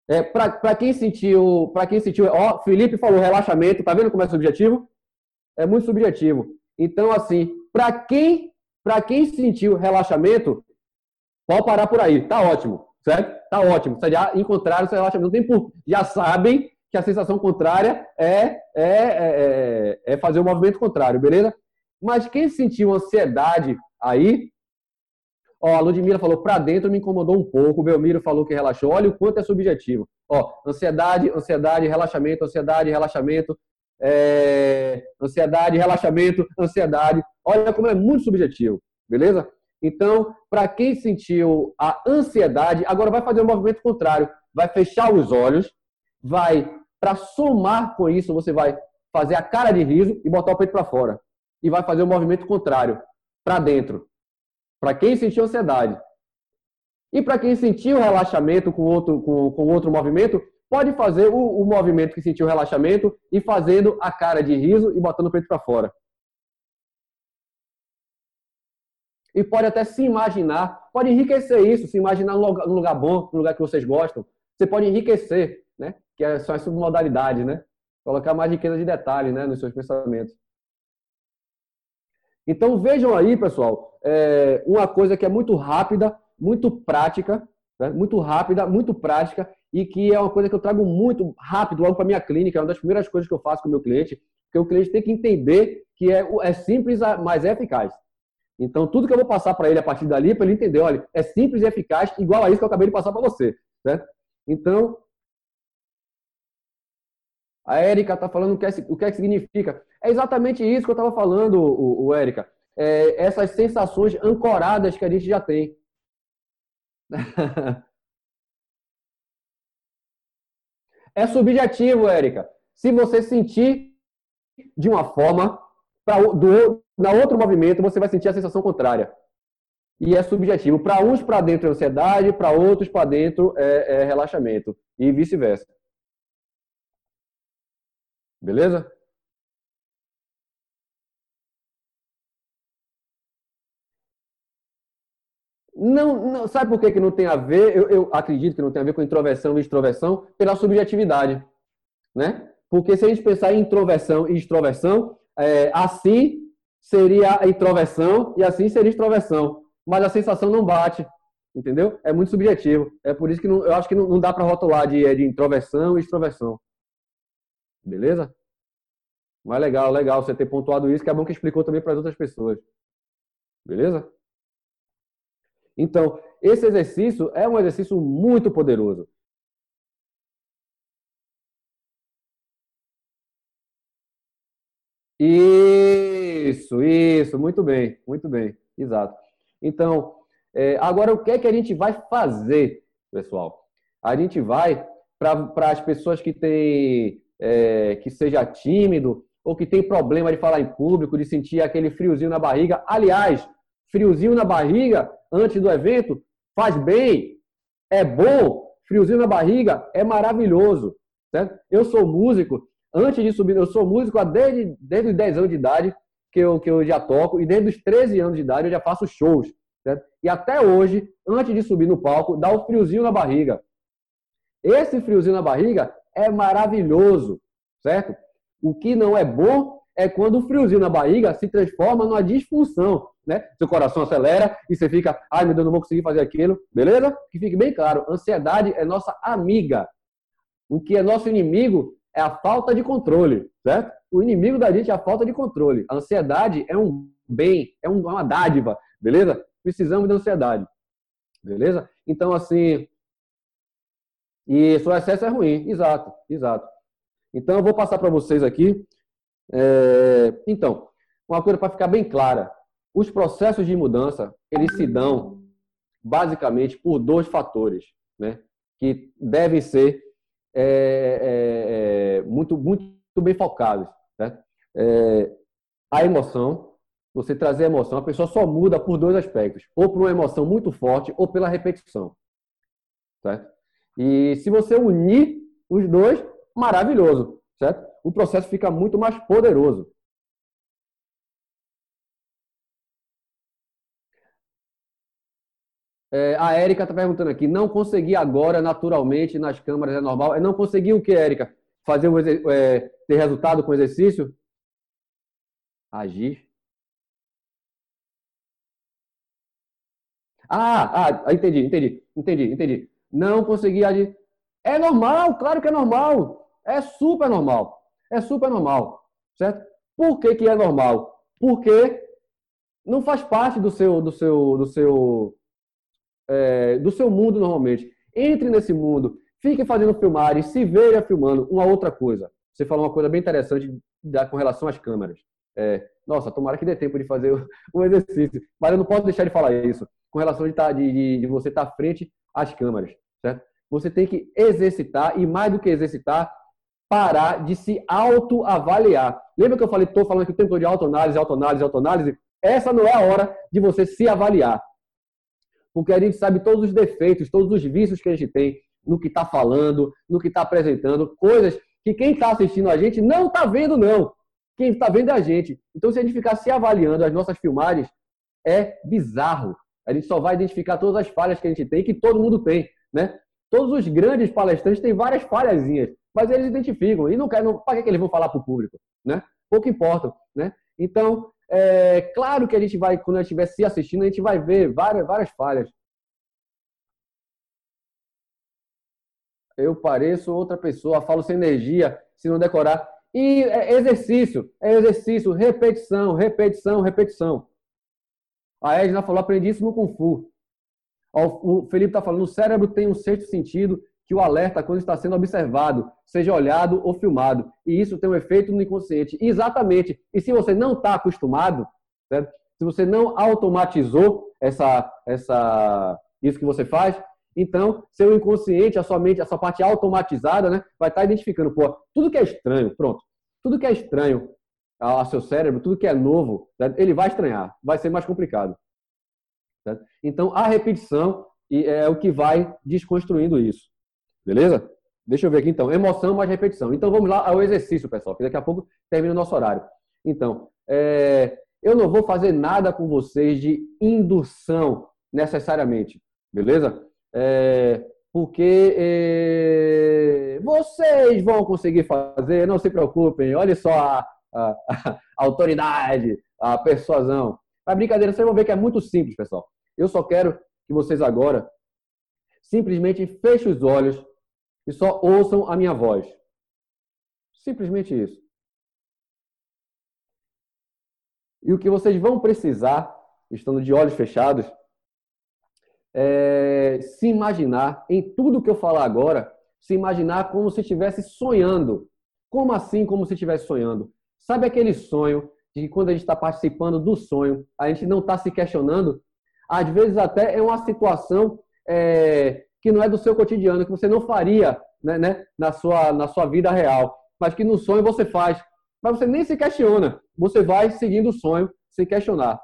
é, para quem sentiu, para quem sentiu, ó, Felipe falou relaxamento, tá vendo como é subjetivo? É muito subjetivo. Então, assim, para quem, para quem sentiu relaxamento, pode parar por aí, tá ótimo, certo? Tá ótimo. Vocês já encontraram seu relaxamento, não tem por, já sabem que a sensação contrária é, é, é, é fazer o movimento contrário, beleza? Mas quem sentiu ansiedade aí, ó, a Ludmilla falou, para dentro me incomodou um pouco, o Belmiro falou que relaxou. Olha o quanto é subjetivo. Ó, ansiedade, ansiedade, relaxamento, ansiedade, relaxamento, é... ansiedade, relaxamento, ansiedade. Olha como é muito subjetivo, beleza? Então, para quem sentiu a ansiedade, agora vai fazer o um movimento contrário. Vai fechar os olhos, vai, para somar com isso, você vai fazer a cara de riso e botar o peito para fora e vai fazer o movimento contrário, para dentro. Para quem sentiu ansiedade. E para quem sentiu relaxamento com outro, com, com outro movimento, pode fazer o, o movimento que sentiu relaxamento e fazendo a cara de riso e botando o peito para fora. E pode até se imaginar, pode enriquecer isso, se imaginar num lugar, lugar bom, num lugar que vocês gostam. Você pode enriquecer, né? Que é são as submodalidades, né? Colocar mais riqueza de detalhe, né? Nos seus pensamentos. Então vejam aí, pessoal, é, uma coisa que é muito rápida, muito prática, né? muito rápida, muito prática e que é uma coisa que eu trago muito rápido logo para minha clínica, é uma das primeiras coisas que eu faço com o meu cliente, porque o cliente tem que entender que é, é simples, mas é eficaz. Então, tudo que eu vou passar para ele a partir dali, para ele entender, olha, é simples e eficaz, igual a isso que eu acabei de passar para você. Né? Então, a Érica está falando o que, é, o que, é que significa. É exatamente isso que eu estava falando, o, o Érica. É, essas sensações ancoradas que a gente já tem. é subjetivo, Érica. Se você sentir de uma forma, pra, do, na outro movimento você vai sentir a sensação contrária. E é subjetivo. Para uns para dentro é ansiedade, para outros para dentro é, é relaxamento. E vice-versa. Beleza? Não, não, sabe por que, que não tem a ver? Eu, eu, acredito que não tem a ver com introversão e extroversão pela subjetividade, né? Porque se a gente pensar em introversão e extroversão, é, assim seria a introversão e assim seria extroversão. Mas a sensação não bate, entendeu? É muito subjetivo. É por isso que não, eu acho que não, não dá para rotular de, de introversão e extroversão. Beleza? Mas legal, legal você ter pontuado isso, que é bom que explicou também para as outras pessoas. Beleza? Então, esse exercício é um exercício muito poderoso. Isso, isso, muito bem, muito bem, exato. Então, é, agora o que é que a gente vai fazer, pessoal? A gente vai para as pessoas que têm, é, que seja tímido ou que tem problema de falar em público, de sentir aquele friozinho na barriga. Aliás, friozinho na barriga antes do evento faz bem, é bom. Friozinho na barriga é maravilhoso. Certo? Eu sou músico, antes de subir, eu sou músico desde, desde os 10 anos de idade que eu, que eu já toco, e desde os 13 anos de idade eu já faço shows. Certo? E até hoje, antes de subir no palco, dá um friozinho na barriga. Esse friozinho na barriga é maravilhoso, certo? O que não é bom é quando o friozinho na barriga se transforma numa disfunção, né? Seu coração acelera e você fica, ai meu Deus, não vou conseguir fazer aquilo, beleza? Que fique bem claro, ansiedade é nossa amiga. O que é nosso inimigo é a falta de controle, certo? O inimigo da gente é a falta de controle. A ansiedade é um bem, é uma dádiva, beleza? Precisamos de ansiedade, beleza? Então, assim, e o excesso é ruim, exato, exato. Então, eu vou passar para vocês aqui. É... Então, uma coisa para ficar bem clara: os processos de mudança eles se dão basicamente por dois fatores, né? Que devem ser é, é, é, muito, muito bem focados. Né? É, a emoção, você trazer emoção, a pessoa só muda por dois aspectos: ou por uma emoção muito forte, ou pela repetição. Certo? E se você unir os dois, maravilhoso, certo? O processo fica muito mais poderoso. É, a Érica está perguntando aqui, não consegui agora naturalmente nas câmaras, é normal? É não consegui o que, Érica? Fazer o, é, ter resultado com o exercício? Agir. Ah, ah, entendi, entendi, entendi, entendi. Não consegui agir. É normal, claro que é normal. É super normal. É super normal. Certo? Por que, que é normal? Porque não faz parte do seu, do seu, do seu, é, do seu mundo normalmente. Entre nesse mundo, fique fazendo filmagens, se veja filmando. Uma outra coisa. Você falou uma coisa bem interessante com relação às câmeras. É, nossa, tomara que dê tempo de fazer o exercício. Mas eu não posso deixar de falar isso. Com relação de, tá, de, de, você estar tá frente às câmeras certo? Você tem que exercitar e mais do que exercitar, parar de se autoavaliar. Lembra que eu falei, estou falando que o tempo de autoanálise, autoanálise, autoanálise? Essa não é a hora de você se avaliar. Porque a gente sabe todos os defeitos, todos os vícios que a gente tem no que está falando, no que está apresentando, coisas que quem está assistindo a gente não está vendo, não. Quem está vendo é a gente. Então, se a gente ficar se avaliando as nossas filmagens, é bizarro. A gente só vai identificar todas as falhas que a gente tem, que todo mundo tem. Né? Todos os grandes palestrantes têm várias falhazinhas, mas eles identificam e não querem. Para que, eles vão falar para o público? Né? Pouco importa. Né? Então, é claro que a gente vai, quando a gente estiver se assistindo, a gente vai ver várias, várias falhas. Eu pareço outra pessoa, falo sem energia, se não decorar. E é exercício, é exercício, repetição, repetição, repetição. A Edna falou, aprendi isso no Kung Fu. O Felipe está falando, o cérebro tem um sexto sentido que o alerta quando está sendo observado, seja olhado ou filmado. E isso tem um efeito no inconsciente. Exatamente. E se você não está acostumado, certo? se você não automatizou essa, essa, isso que você faz, então seu inconsciente, a sua mente, a sua parte automatizada, né, vai estar tá identificando, pô, tudo que é estranho, pronto, tudo que é estranho ao seu cérebro, tudo que é novo, certo? ele vai estranhar, vai ser mais complicado. Certo? Então, a repetição é o que vai desconstruindo isso. Beleza? Deixa eu ver aqui então. Emoção mais repetição. Então, vamos lá ao exercício, pessoal, que daqui a pouco termina o nosso horário. Então, é, eu não vou fazer nada com vocês de indução necessariamente, beleza? É, porque é, vocês vão conseguir fazer, não se preocupem, olha só a, a, a autoridade, a persuasão. A brincadeira, vocês vão ver que é muito simples, pessoal. Eu só quero que vocês agora simplesmente fechem os olhos e só ouçam a minha voz. Simplesmente isso. E o que vocês vão precisar, estando de olhos fechados, é se imaginar em tudo que eu falar agora, se imaginar como se estivesse sonhando. Como assim, como se estivesse sonhando? Sabe aquele sonho de que quando a gente está participando do sonho, a gente não está se questionando? Às vezes até é uma situação é, que não é do seu cotidiano, que você não faria né, né, na, sua, na sua vida real, mas que no sonho você faz. Mas você nem se questiona, você vai seguindo o sonho sem questionar.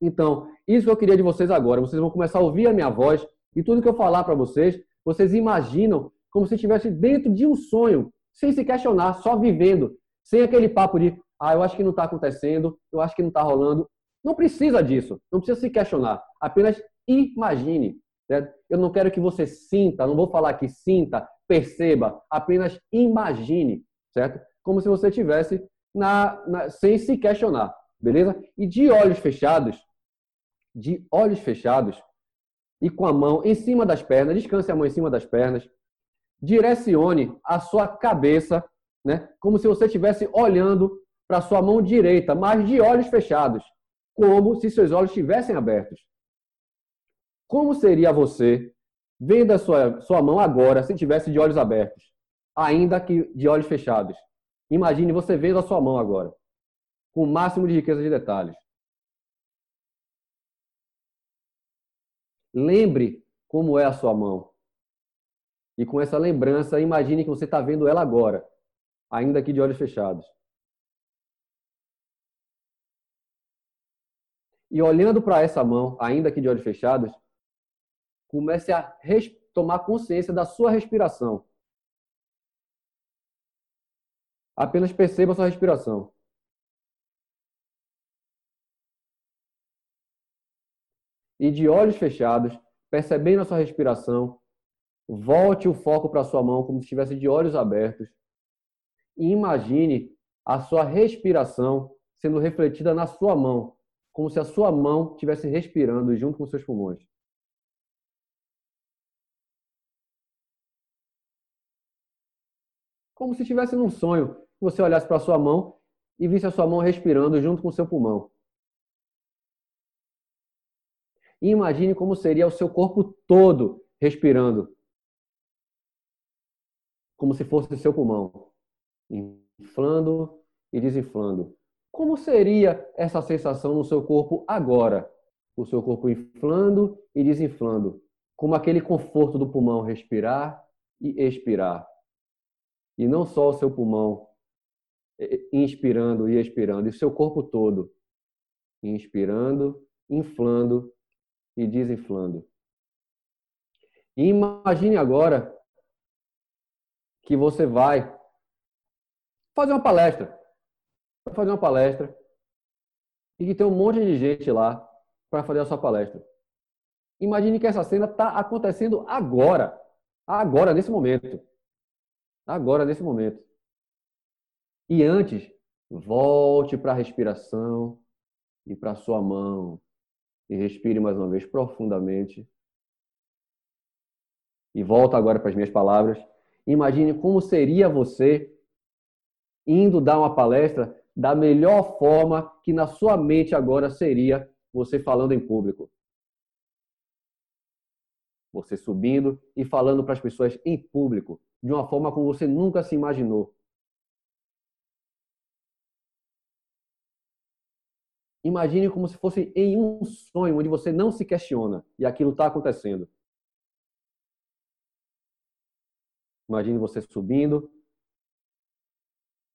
Então, isso que eu queria de vocês agora. Vocês vão começar a ouvir a minha voz e tudo que eu falar para vocês, vocês imaginam como se estivesse dentro de um sonho, sem se questionar, só vivendo, sem aquele papo de, ah, eu acho que não está acontecendo, eu acho que não está rolando. Não precisa disso, não precisa se questionar. Apenas imagine. Certo? Eu não quero que você sinta, não vou falar que sinta, perceba, apenas imagine, certo? Como se você estivesse na, na, sem se questionar, beleza? E de olhos fechados, de olhos fechados e com a mão em cima das pernas, descanse a mão em cima das pernas, direcione a sua cabeça, né? Como se você estivesse olhando para sua mão direita, mas de olhos fechados, como se seus olhos estivessem abertos. Como seria você vendo a sua, sua mão agora se tivesse de olhos abertos, ainda que de olhos fechados? Imagine você vendo a sua mão agora, com o máximo de riqueza de detalhes. Lembre como é a sua mão. E com essa lembrança, imagine que você está vendo ela agora, ainda que de olhos fechados. E olhando para essa mão, ainda que de olhos fechados, comece a tomar consciência da sua respiração. Apenas perceba a sua respiração. E de olhos fechados, percebendo a sua respiração, volte o foco para a sua mão como se estivesse de olhos abertos. E imagine a sua respiração sendo refletida na sua mão, como se a sua mão estivesse respirando junto com seus pulmões. Como se estivesse num sonho. Você olhasse para sua mão e visse a sua mão respirando junto com o seu pulmão. E imagine como seria o seu corpo todo respirando. Como se fosse o seu pulmão. Inflando e desinflando. Como seria essa sensação no seu corpo agora? O seu corpo inflando e desinflando. Como aquele conforto do pulmão respirar e expirar e não só o seu pulmão inspirando e expirando, e o seu corpo todo inspirando, inflando e desinflando. E imagine agora que você vai fazer uma palestra. Vai fazer uma palestra e que tem um monte de gente lá para fazer a sua palestra. Imagine que essa cena está acontecendo agora, agora, nesse momento. Agora, nesse momento. E antes, volte para a respiração e para a sua mão. E respire mais uma vez profundamente. E volta agora para as minhas palavras. Imagine como seria você indo dar uma palestra da melhor forma que na sua mente agora seria você falando em público. Você subindo e falando para as pessoas em público, de uma forma como você nunca se imaginou. Imagine como se fosse em um sonho onde você não se questiona e aquilo está acontecendo. Imagine você subindo,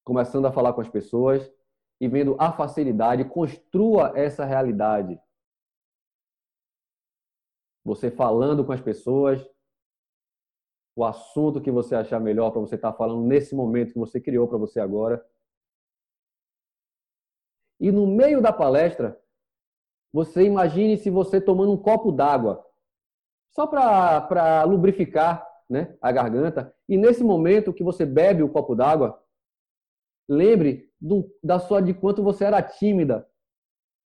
começando a falar com as pessoas e vendo a facilidade, construa essa realidade. Você falando com as pessoas, o assunto que você achar melhor para você estar tá falando nesse momento que você criou para você agora. E no meio da palestra, você imagine se você tomando um copo d'água, só para lubrificar né, a garganta, e nesse momento que você bebe o copo d'água, lembre do, da sua de quanto você era tímida,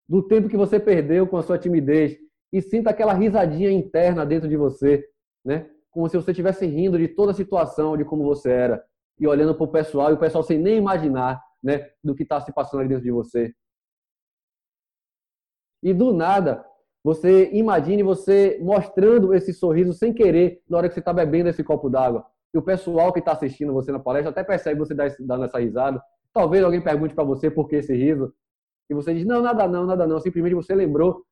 do tempo que você perdeu com a sua timidez, e sinta aquela risadinha interna dentro de você, né? Como se você estivesse rindo de toda a situação, de como você era, e olhando para o pessoal, e o pessoal sem nem imaginar, né, do que está se passando ali dentro de você. E do nada, você imagine você mostrando esse sorriso sem querer na hora que você está bebendo esse copo d'água. E o pessoal que está assistindo você na palestra até percebe você dando essa risada. Talvez alguém pergunte para você por que esse riso. E você diz: não, nada não, nada não. Simplesmente você lembrou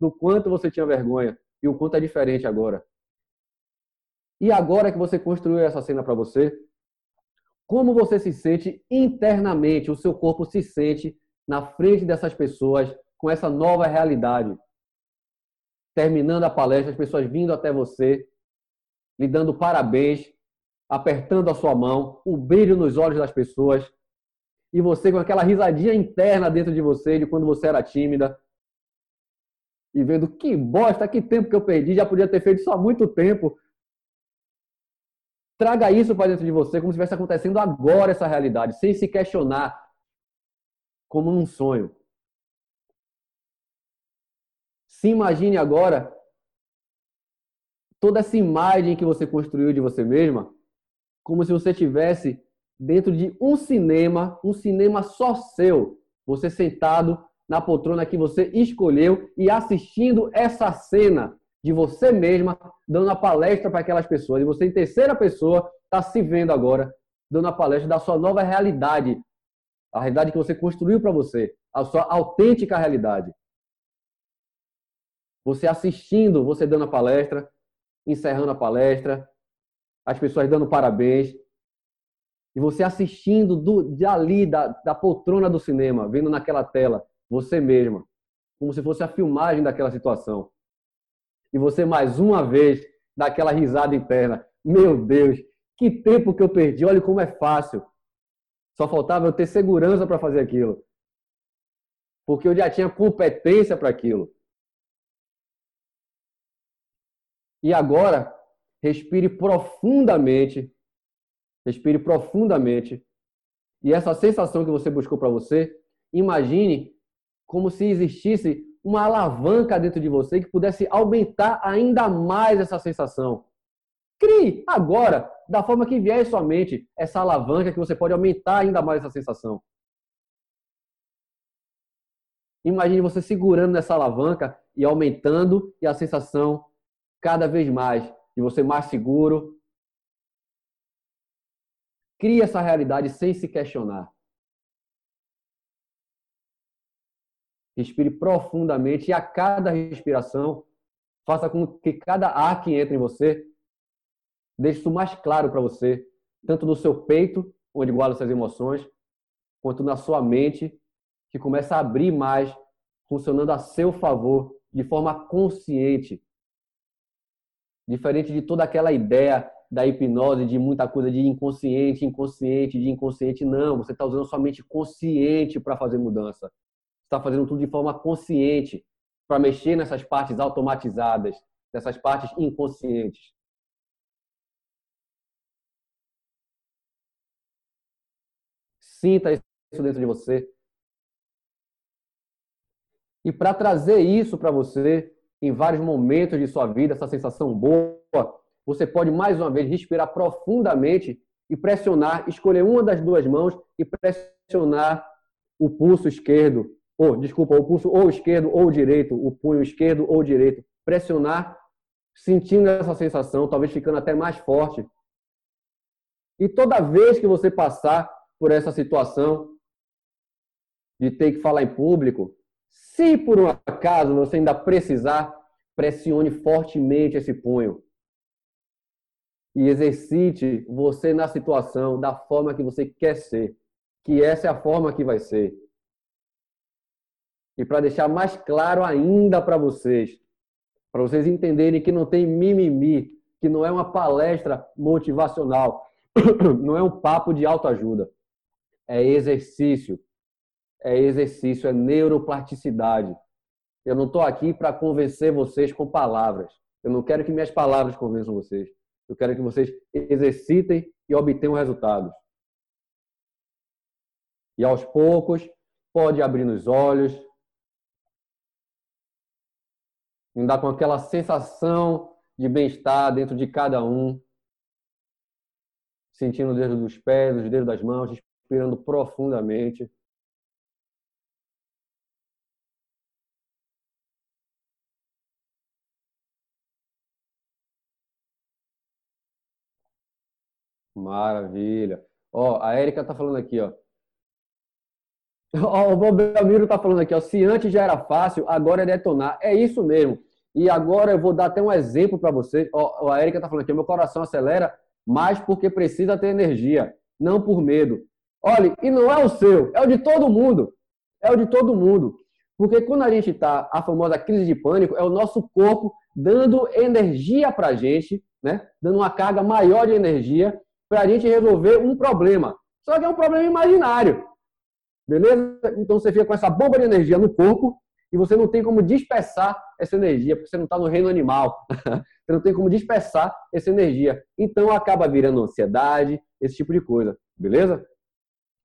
do quanto você tinha vergonha e o quanto é diferente agora. E agora que você construiu essa cena para você, como você se sente internamente, o seu corpo se sente na frente dessas pessoas com essa nova realidade. Terminando a palestra, as pessoas vindo até você, lhe dando parabéns, apertando a sua mão, o brilho nos olhos das pessoas, e você com aquela risadinha interna dentro de você de quando você era tímida, e vendo que bosta, que tempo que eu perdi, já podia ter feito isso há muito tempo. Traga isso para dentro de você como se estivesse acontecendo agora essa realidade, sem se questionar, como um sonho. Se imagine agora toda essa imagem que você construiu de você mesma, como se você tivesse dentro de um cinema, um cinema só seu, você sentado na poltrona que você escolheu e assistindo essa cena de você mesma dando a palestra para aquelas pessoas. E você, em terceira pessoa, está se vendo agora dando a palestra da sua nova realidade, a realidade que você construiu para você, a sua autêntica realidade. Você assistindo, você dando a palestra, encerrando a palestra, as pessoas dando parabéns. E você assistindo do, de ali, da, da poltrona do cinema, vendo naquela tela, você mesma, como se fosse a filmagem daquela situação. E você mais uma vez dá aquela risada interna. Meu Deus, que tempo que eu perdi, olha como é fácil. Só faltava eu ter segurança para fazer aquilo. Porque eu já tinha competência para aquilo. E agora, respire profundamente. Respire profundamente. E essa sensação que você buscou para você, imagine como se existisse uma alavanca dentro de você que pudesse aumentar ainda mais essa sensação. Crie agora, da forma que vier em sua mente, essa alavanca que você pode aumentar ainda mais essa sensação. Imagine você segurando nessa alavanca e aumentando e a sensação cada vez mais, de você mais seguro. Crie essa realidade sem se questionar. Respire profundamente e a cada respiração, faça com que cada ar que entra em você deixe isso mais claro para você, tanto no seu peito, onde guarda suas emoções, quanto na sua mente, que começa a abrir mais, funcionando a seu favor, de forma consciente, Diferente de toda aquela ideia da hipnose de muita coisa de inconsciente, inconsciente, de inconsciente. Não, você está usando sua mente consciente para fazer mudança. Está fazendo tudo de forma consciente para mexer nessas partes automatizadas, nessas partes inconscientes. Sinta isso dentro de você. E para trazer isso para você, em vários momentos de sua vida, essa sensação boa, você pode mais uma vez respirar profundamente e pressionar, escolher uma das duas mãos e pressionar o pulso esquerdo, ou desculpa, o pulso ou esquerdo ou direito, o punho esquerdo ou direito, pressionar, sentindo essa sensação, talvez ficando até mais forte. E toda vez que você passar por essa situação de ter que falar em público, se por um acaso você ainda precisar, pressione fortemente esse punho. E exercite você na situação da forma que você quer ser. Que essa é a forma que vai ser. E para deixar mais claro ainda para vocês, para vocês entenderem que não tem mimimi, que não é uma palestra motivacional, não é um papo de autoajuda. É exercício, é exercício, é neuroplasticidade. Eu não estou aqui para convencer vocês com palavras. Eu não quero que minhas palavras convençam vocês. Eu quero que vocês exercitem e obtenham resultados. E aos poucos, pode abrir os olhos, andar com aquela sensação de bem-estar dentro de cada um, sentindo o dedo dos pés, os dedos das mãos, respirando profundamente. Maravilha. Ó, a Érica tá falando aqui, ó. Ó, o Belmiro tá falando aqui, ó. Se antes já era fácil, agora é detonar. É isso mesmo. E agora eu vou dar até um exemplo para vocês. Ó, a Érica tá falando aqui, meu coração acelera, mas porque precisa ter energia, não por medo. Olha, e não é o seu, é o de todo mundo. É o de todo mundo. Porque quando a gente está, a famosa crise de pânico, é o nosso corpo dando energia para a gente, né? dando uma carga maior de energia para a gente resolver um problema. Só que é um problema imaginário. Beleza? Então você fica com essa bomba de energia no corpo e você não tem como dispersar essa energia, porque você não está no reino animal. você não tem como dispersar essa energia. Então acaba virando ansiedade, esse tipo de coisa. Beleza?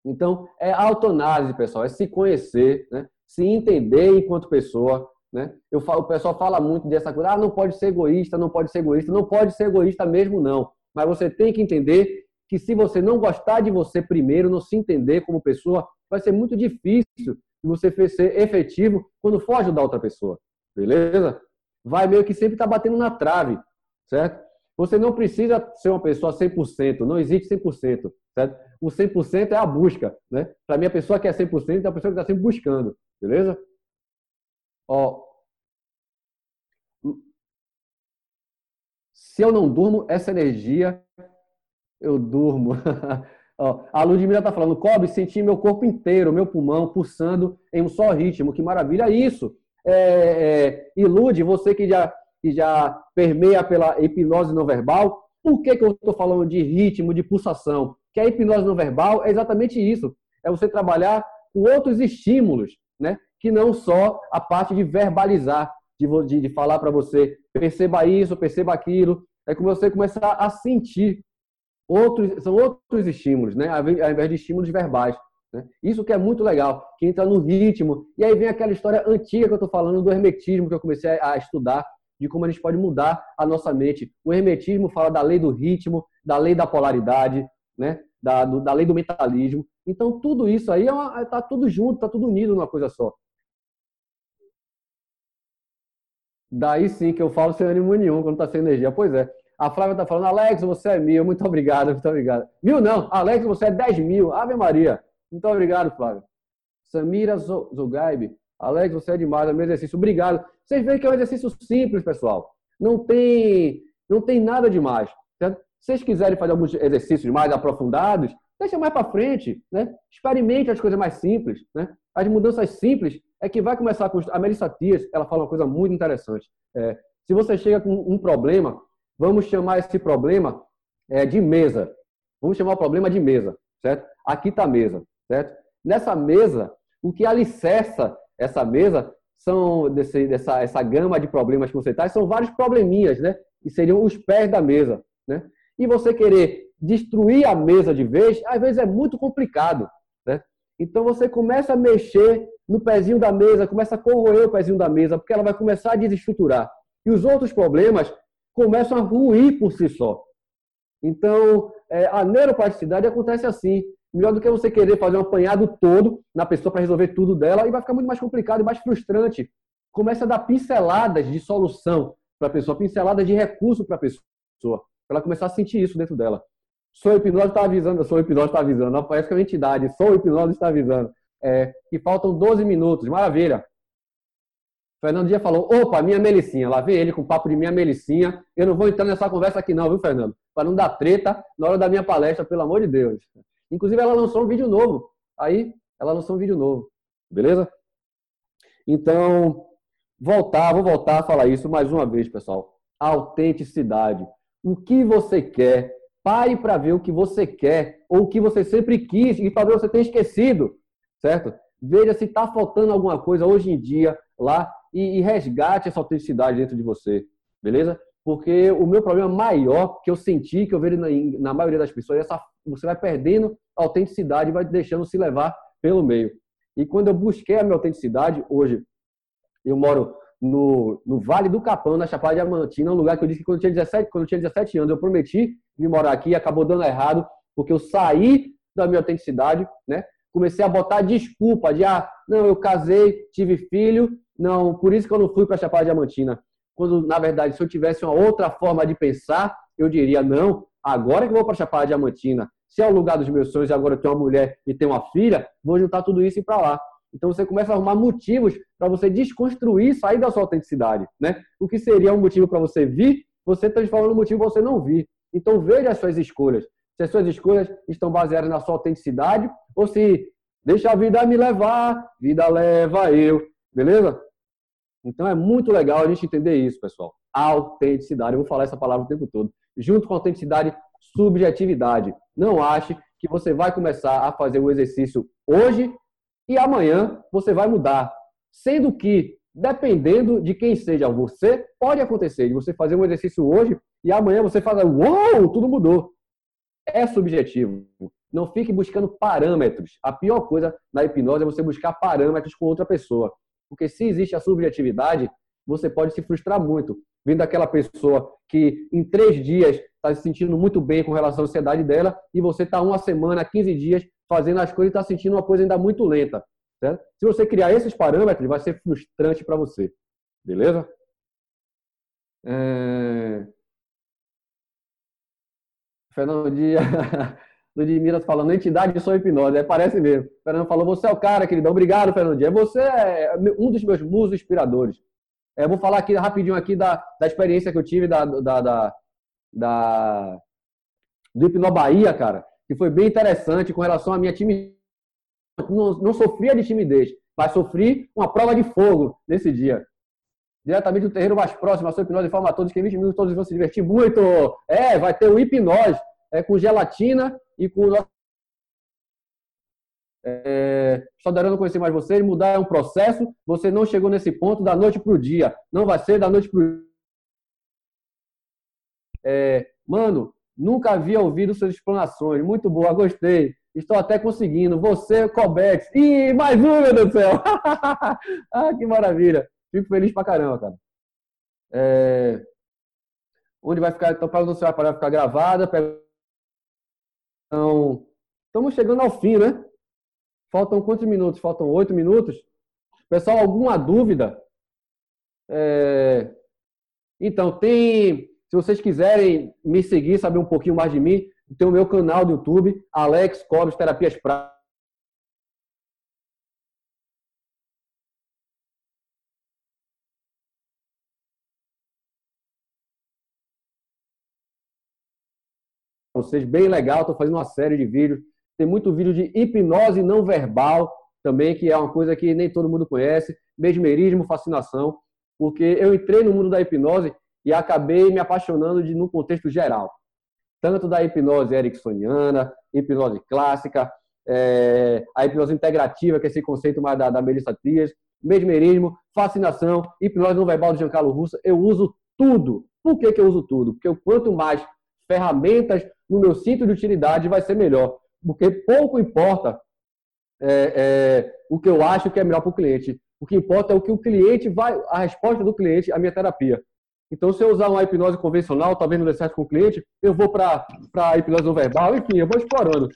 Então é autoanálise, pessoal, é se conhecer, né? se entender enquanto pessoa. Né? Eu falo, o pessoal fala muito dessa coisa, ah, não pode ser egoísta, não pode ser egoísta, não pode ser egoísta mesmo, não. Mas você tem que entender que se você não gostar de você primeiro, não se entender como pessoa, vai ser muito difícil você ser efetivo quando for ajudar outra pessoa. Beleza? Vai meio que sempre estar tá batendo na trave, certo? Você não precisa ser uma pessoa 100%, não existe 100%, certo? O 100% é a busca, né? Para mim, a pessoa que é 100% é a pessoa que está sempre buscando, beleza? Ó, se eu não durmo, essa energia eu durmo. Ó, a Ludmilla está falando, Cobre, senti meu corpo inteiro, meu pulmão pulsando em um só ritmo. Que maravilha isso! É, é, ilude você que já, que já permeia pela hipnose não verbal. Por que, que eu estou falando de ritmo, de pulsação? Que a hipnose não verbal é exatamente isso. É você trabalhar com outros estímulos, né? que não só a parte de verbalizar, de, de, de falar para você, perceba isso, perceba aquilo. É como você começar a sentir outros, são outros estímulos, né? ao invés de estímulos verbais. Né? Isso que é muito legal, que entra no ritmo. E aí vem aquela história antiga que eu estou falando do hermetismo, que eu comecei a estudar, de como a gente pode mudar a nossa mente. O hermetismo fala da lei do ritmo, da lei da polaridade, né? da, do, da lei do mentalismo. Então, tudo isso aí está é tá tudo junto, está tudo unido numa coisa só. Daí sim que eu falo sem ânimo nenhum, quando está sem energia. Pois é. A Flávia está falando, Alex, você é mil, muito obrigado, muito obrigado. Mil não, Alex, você é dez mil, Ave Maria. Muito obrigado, Flávia. Samira Zugaib, Alex, você é demais, é meu exercício, obrigado. Vocês veem que é um exercício simples, pessoal. Não tem, não tem nada demais. Se vocês quiserem fazer alguns exercícios mais aprofundados, deixa mais para frente, né? Experimente as coisas mais simples, né? As mudanças simples é que vai começar construir. A Melissa Tias, ela fala uma coisa muito interessante. É, se você chega com um problema, Vamos chamar esse problema é, de mesa. Vamos chamar o problema de mesa, certo? Aqui está a mesa, certo? Nessa mesa, o que alicerça essa mesa são desse, dessa essa gama de problemas você traz, são vários probleminhas, né? E seriam os pés da mesa, né? E você querer destruir a mesa de vez, às vezes é muito complicado, né? Então você começa a mexer no pezinho da mesa, começa a corroer o pezinho da mesa, porque ela vai começar a desestruturar. E os outros problemas começam a ruir por si só. Então, é, a neuroplasticidade acontece assim. Melhor do que você querer fazer um apanhado todo na pessoa para resolver tudo dela, e vai ficar muito mais complicado e mais frustrante. Começa a dar pinceladas de solução para a pessoa, pinceladas de recurso para a pessoa, para ela começar a sentir isso dentro dela. Sou hipnose está avisando, sou hipnose está avisando, não parece que é uma entidade, sou hipnose está avisando. É, que faltam 12 minutos, maravilha. Fernando Dia falou: opa, minha Melicinha. Lá vem ele com papo de minha Melicinha. Eu não vou entrar nessa conversa aqui, não, viu, Fernando? Para não dar treta na hora da minha palestra, pelo amor de Deus. Inclusive, ela lançou um vídeo novo. Aí, ela lançou um vídeo novo. Beleza? Então, voltar, vou voltar a falar isso mais uma vez, pessoal. Autenticidade. O que você quer? Pare para ver o que você quer ou o que você sempre quis e talvez você tenha esquecido, certo? Veja se está faltando alguma coisa hoje em dia lá e, e resgate essa autenticidade dentro de você, beleza? Porque o meu problema maior que eu senti, que eu vejo na, na maioria das pessoas, é essa, você vai perdendo a autenticidade e vai deixando se levar pelo meio. E quando eu busquei a minha autenticidade, hoje eu moro no, no Vale do Capão, na Chapada Diamantina, um lugar que eu disse que quando eu tinha 17, quando eu tinha 17 anos, eu prometi vir morar aqui acabou dando errado, porque eu saí da minha autenticidade, né? Comecei a botar desculpa de, ah, não, eu casei, tive filho, não, por isso que eu não fui para Chapada Diamantina. Quando, na verdade, se eu tivesse uma outra forma de pensar, eu diria, não, agora que eu vou para Chapada Diamantina, se é o lugar dos meus sonhos e agora eu tenho uma mulher e tenho uma filha, vou juntar tudo isso e ir para lá. Então você começa a arrumar motivos para você desconstruir, sair da sua autenticidade, né? O que seria um motivo para você vir, você transforma no motivo para você não vir. Então veja as suas escolhas. Se as suas escolhas estão baseadas na sua autenticidade ou se deixa a vida me levar, vida leva eu, beleza? Então é muito legal a gente entender isso, pessoal. Autenticidade, eu vou falar essa palavra o tempo todo. Junto com autenticidade, subjetividade. Não ache que você vai começar a fazer o exercício hoje e amanhã você vai mudar. Sendo que, dependendo de quem seja você, pode acontecer de você fazer um exercício hoje e amanhã você fala, uou, tudo mudou. É subjetivo. Não fique buscando parâmetros. A pior coisa na hipnose é você buscar parâmetros com outra pessoa. Porque se existe a subjetividade, você pode se frustrar muito. Vendo aquela pessoa que em três dias está se sentindo muito bem com relação à ansiedade dela e você está uma semana, 15 dias fazendo as coisas e está sentindo uma coisa ainda muito lenta. Certo? Se você criar esses parâmetros, vai ser frustrante para você. Beleza? É... Fernando Dias, Ludmila falando, entidade de sua hipnose, é, parece mesmo. Fernando falou, você é o cara, queridão. Obrigado, Fernando Dias. Você é um dos meus musos inspiradores. É, vou falar aqui rapidinho aqui da, da experiência que eu tive da, da, da, da do cara que foi bem interessante com relação à minha timidez. Não, não sofria de timidez, mas sofri uma prova de fogo nesse dia. Diretamente do terreiro mais próximo, a sua hipnose informa a todos que em 20 minutos todos vão se divertir muito. É, vai ter o hipnose é, com gelatina e com. É, só darando conhecer mais vocês, mudar é um processo. Você não chegou nesse ponto da noite para o dia. Não vai ser da noite para o é, Mano, Nunca havia ouvido suas explanações. Muito boa, gostei. Estou até conseguindo. Você, Cobex. Ih, mais um, meu Deus do céu. ah, que maravilha. Fico feliz pra caramba, cara. É... Onde vai ficar? Então, para não vai ficar gravada. Então, estamos chegando ao fim, né? Faltam quantos minutos? Faltam oito minutos. Pessoal, alguma dúvida? É... Então, tem se vocês quiserem me seguir, saber um pouquinho mais de mim, tem o meu canal do YouTube, Alex Cobres Terapias Práticas. Vocês, bem legal, estou fazendo uma série de vídeos. Tem muito vídeo de hipnose não verbal também, que é uma coisa que nem todo mundo conhece, mesmerismo, fascinação, porque eu entrei no mundo da hipnose e acabei me apaixonando de, no contexto geral. Tanto da hipnose ericksoniana, hipnose clássica, é, a hipnose integrativa, que é esse conceito mais da, da Melissa Trias, mesmerismo, fascinação, hipnose não verbal de Giancarlo Russo. Eu uso tudo. Por que, que eu uso tudo? Porque quanto mais ferramentas no meu cinto de utilidade, vai ser melhor. Porque pouco importa é, é, o que eu acho que é melhor para o cliente. O que importa é o que o cliente vai, a resposta do cliente à minha terapia. Então, se eu usar uma hipnose convencional, talvez não dê certo com o cliente, eu vou para a hipnose não verbal, enfim, eu vou explorando.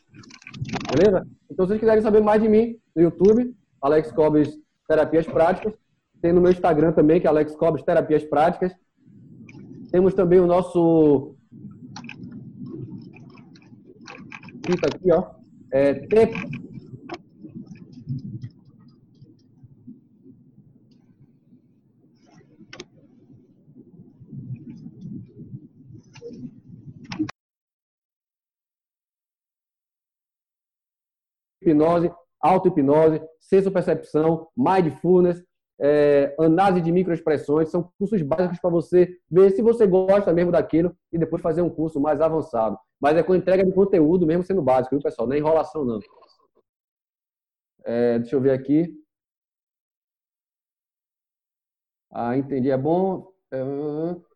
Beleza? Então, se vocês quiserem saber mais de mim, no YouTube, Alex Cobres Terapias Práticas. Tem no meu Instagram também, que é Alex Cobres Terapias Práticas. Temos também o nosso. Aqui, ó. É, hipnose, auto-hipnose, senso-percepção, mindfulness, é, análise de microexpressões, são cursos básicos para você ver se você gosta mesmo daquilo e depois fazer um curso mais avançado. Mas é com entrega de conteúdo mesmo sendo básico, viu, pessoal? Não é enrolação, não. É, deixa eu ver aqui. Ah, entendi. É bom. É,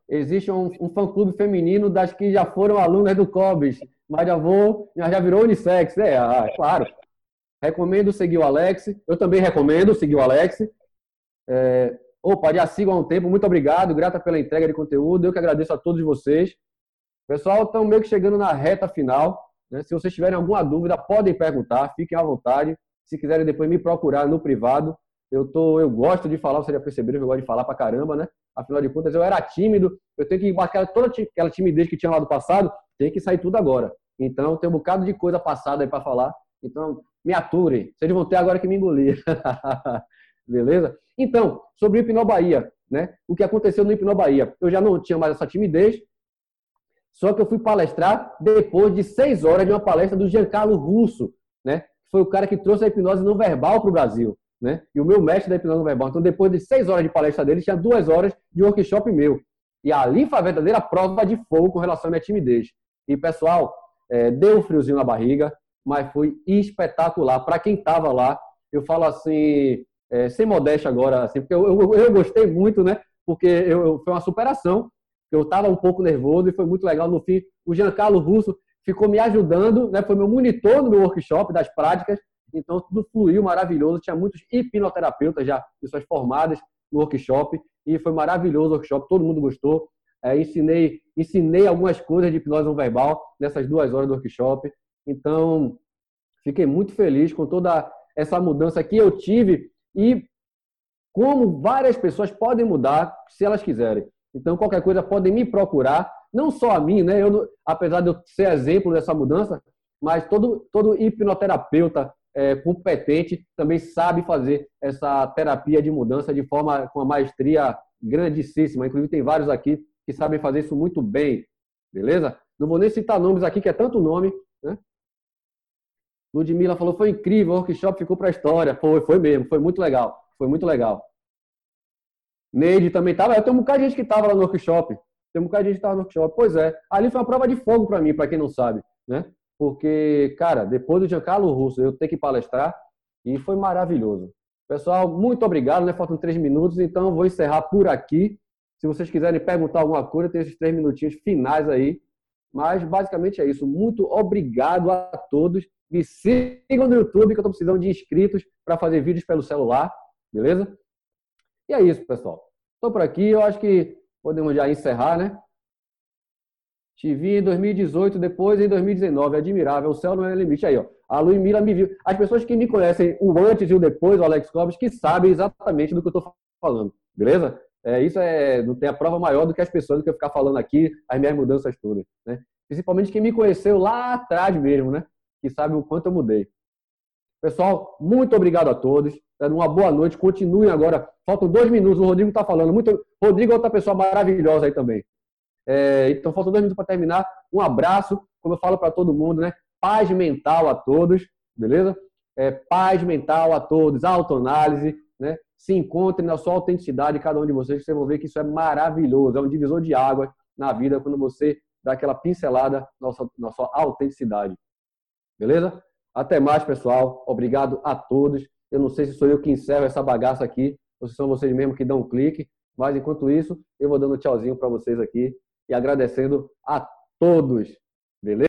existe um, um fã-clube feminino das que já foram alunas do COBES, mas já vou, já virou unissex. É, ah, claro. Recomendo seguir o Alex. Eu também recomendo seguir o Alex. É, opa, já sigo há um tempo. Muito obrigado. Grata pela entrega de conteúdo. Eu que agradeço a todos vocês. Pessoal, estamos meio que chegando na reta final. Né? Se vocês tiverem alguma dúvida, podem perguntar. Fiquem à vontade. Se quiserem depois me procurar no privado, eu, tô, eu gosto de falar, vocês já perceberam que eu gosto de falar pra caramba, né? Afinal de contas, eu era tímido, eu tenho que marcar toda aquela timidez que tinha lá do passado, tem que sair tudo agora. Então, tem um bocado de coisa passada aí para falar. Então, me aturem. Vocês vão ter agora que me engolir. Beleza? Então, sobre o Hipnó Bahia, né? O que aconteceu no Hipnó Bahia? Eu já não tinha mais essa timidez, só que eu fui palestrar depois de seis horas de uma palestra do Giancarlo Russo, né? Foi o cara que trouxe a hipnose não verbal para o Brasil né? E o meu mestre da hipnose verbal. Então, depois de seis horas de palestra dele, tinha duas horas de workshop meu. E ali foi a verdadeira prova de fogo com relação à minha timidez. E, pessoal, é, deu um friozinho na barriga, mas foi espetacular. Para quem estava lá, eu falo assim, é, sem modéstia agora, assim, porque eu, eu, eu gostei muito, né? Porque eu, eu, foi uma superação. Eu estava um pouco nervoso e foi muito legal. No fim, o Giancarlo Russo ficou me ajudando, né? Foi meu monitor no meu workshop das práticas então, tudo fluiu maravilhoso. Tinha muitos hipnoterapeutas já, pessoas formadas no workshop, e foi maravilhoso o workshop, todo mundo gostou. É, ensinei, ensinei algumas coisas de hipnose não verbal nessas duas horas do workshop. Então, fiquei muito feliz com toda essa mudança que eu tive e como várias pessoas podem mudar se elas quiserem. Então, qualquer coisa, podem me procurar, não só a mim, né? Eu, apesar de eu ser exemplo dessa mudança, mas todo, todo hipnoterapeuta é, competente também sabe fazer essa terapia de mudança de forma com uma maestria grandíssima. Inclusive, tem vários aqui que sabem fazer isso muito bem. Beleza? Não vou nem citar nomes aqui, que é tanto nome. Ludmilla falou: foi incrível, o workshop ficou para a história. Foi, foi mesmo, foi muito legal. Foi muito legal. Neide também estava. Eu tenho um bocado de gente que estava lá no workshop. Tem um bocado de gente que estava no workshop. Pois é. Ali foi uma prova de fogo para mim, para quem não sabe. Né? porque, cara, depois do Giancarlo Russo, eu ter que palestrar e foi maravilhoso. Pessoal, muito obrigado, né? Faltam três minutos, então vou encerrar por aqui. Se vocês quiserem perguntar alguma coisa, tem esses três minutinhos finais aí. Mas basicamente é isso. Muito obrigado a todos. Me sigam no YouTube, que eu estou precisando de inscritos para fazer vídeos pelo celular, beleza? E é isso, pessoal. Estou por aqui. Eu acho que podemos já encerrar, né? Te vi em 2018, depois em 2019. Admirável. O céu não é limite. Aí, ó. A Luímila me viu. As pessoas que me conhecem o antes e o depois, o Alex Cobes, que sabem exatamente do que eu estou falando. Beleza? É, isso é, não tem a prova maior do que as pessoas que eu ficar falando aqui, as minhas mudanças todas. Né? Principalmente quem me conheceu lá atrás mesmo, né? Que sabe o quanto eu mudei. Pessoal, muito obrigado a todos. Uma boa noite. Continuem agora. Faltam dois minutos. O Rodrigo está falando. Muito... Rodrigo é outra pessoa maravilhosa aí também. É, então, faltam dois minutos para terminar. Um abraço, como eu falo para todo mundo, né? Paz mental a todos, beleza? É, paz mental a todos, autoanálise, né? Se encontrem na sua autenticidade, cada um de vocês, vocês vão ver que isso é maravilhoso, é um divisor de água na vida quando você dá aquela pincelada na sua, na sua autenticidade. Beleza? Até mais, pessoal. Obrigado a todos. Eu não sei se sou eu que encerro essa bagaça aqui, ou se são vocês mesmos que dão um clique, mas enquanto isso, eu vou dando tchauzinho para vocês aqui e agradecendo a todos. Beleza?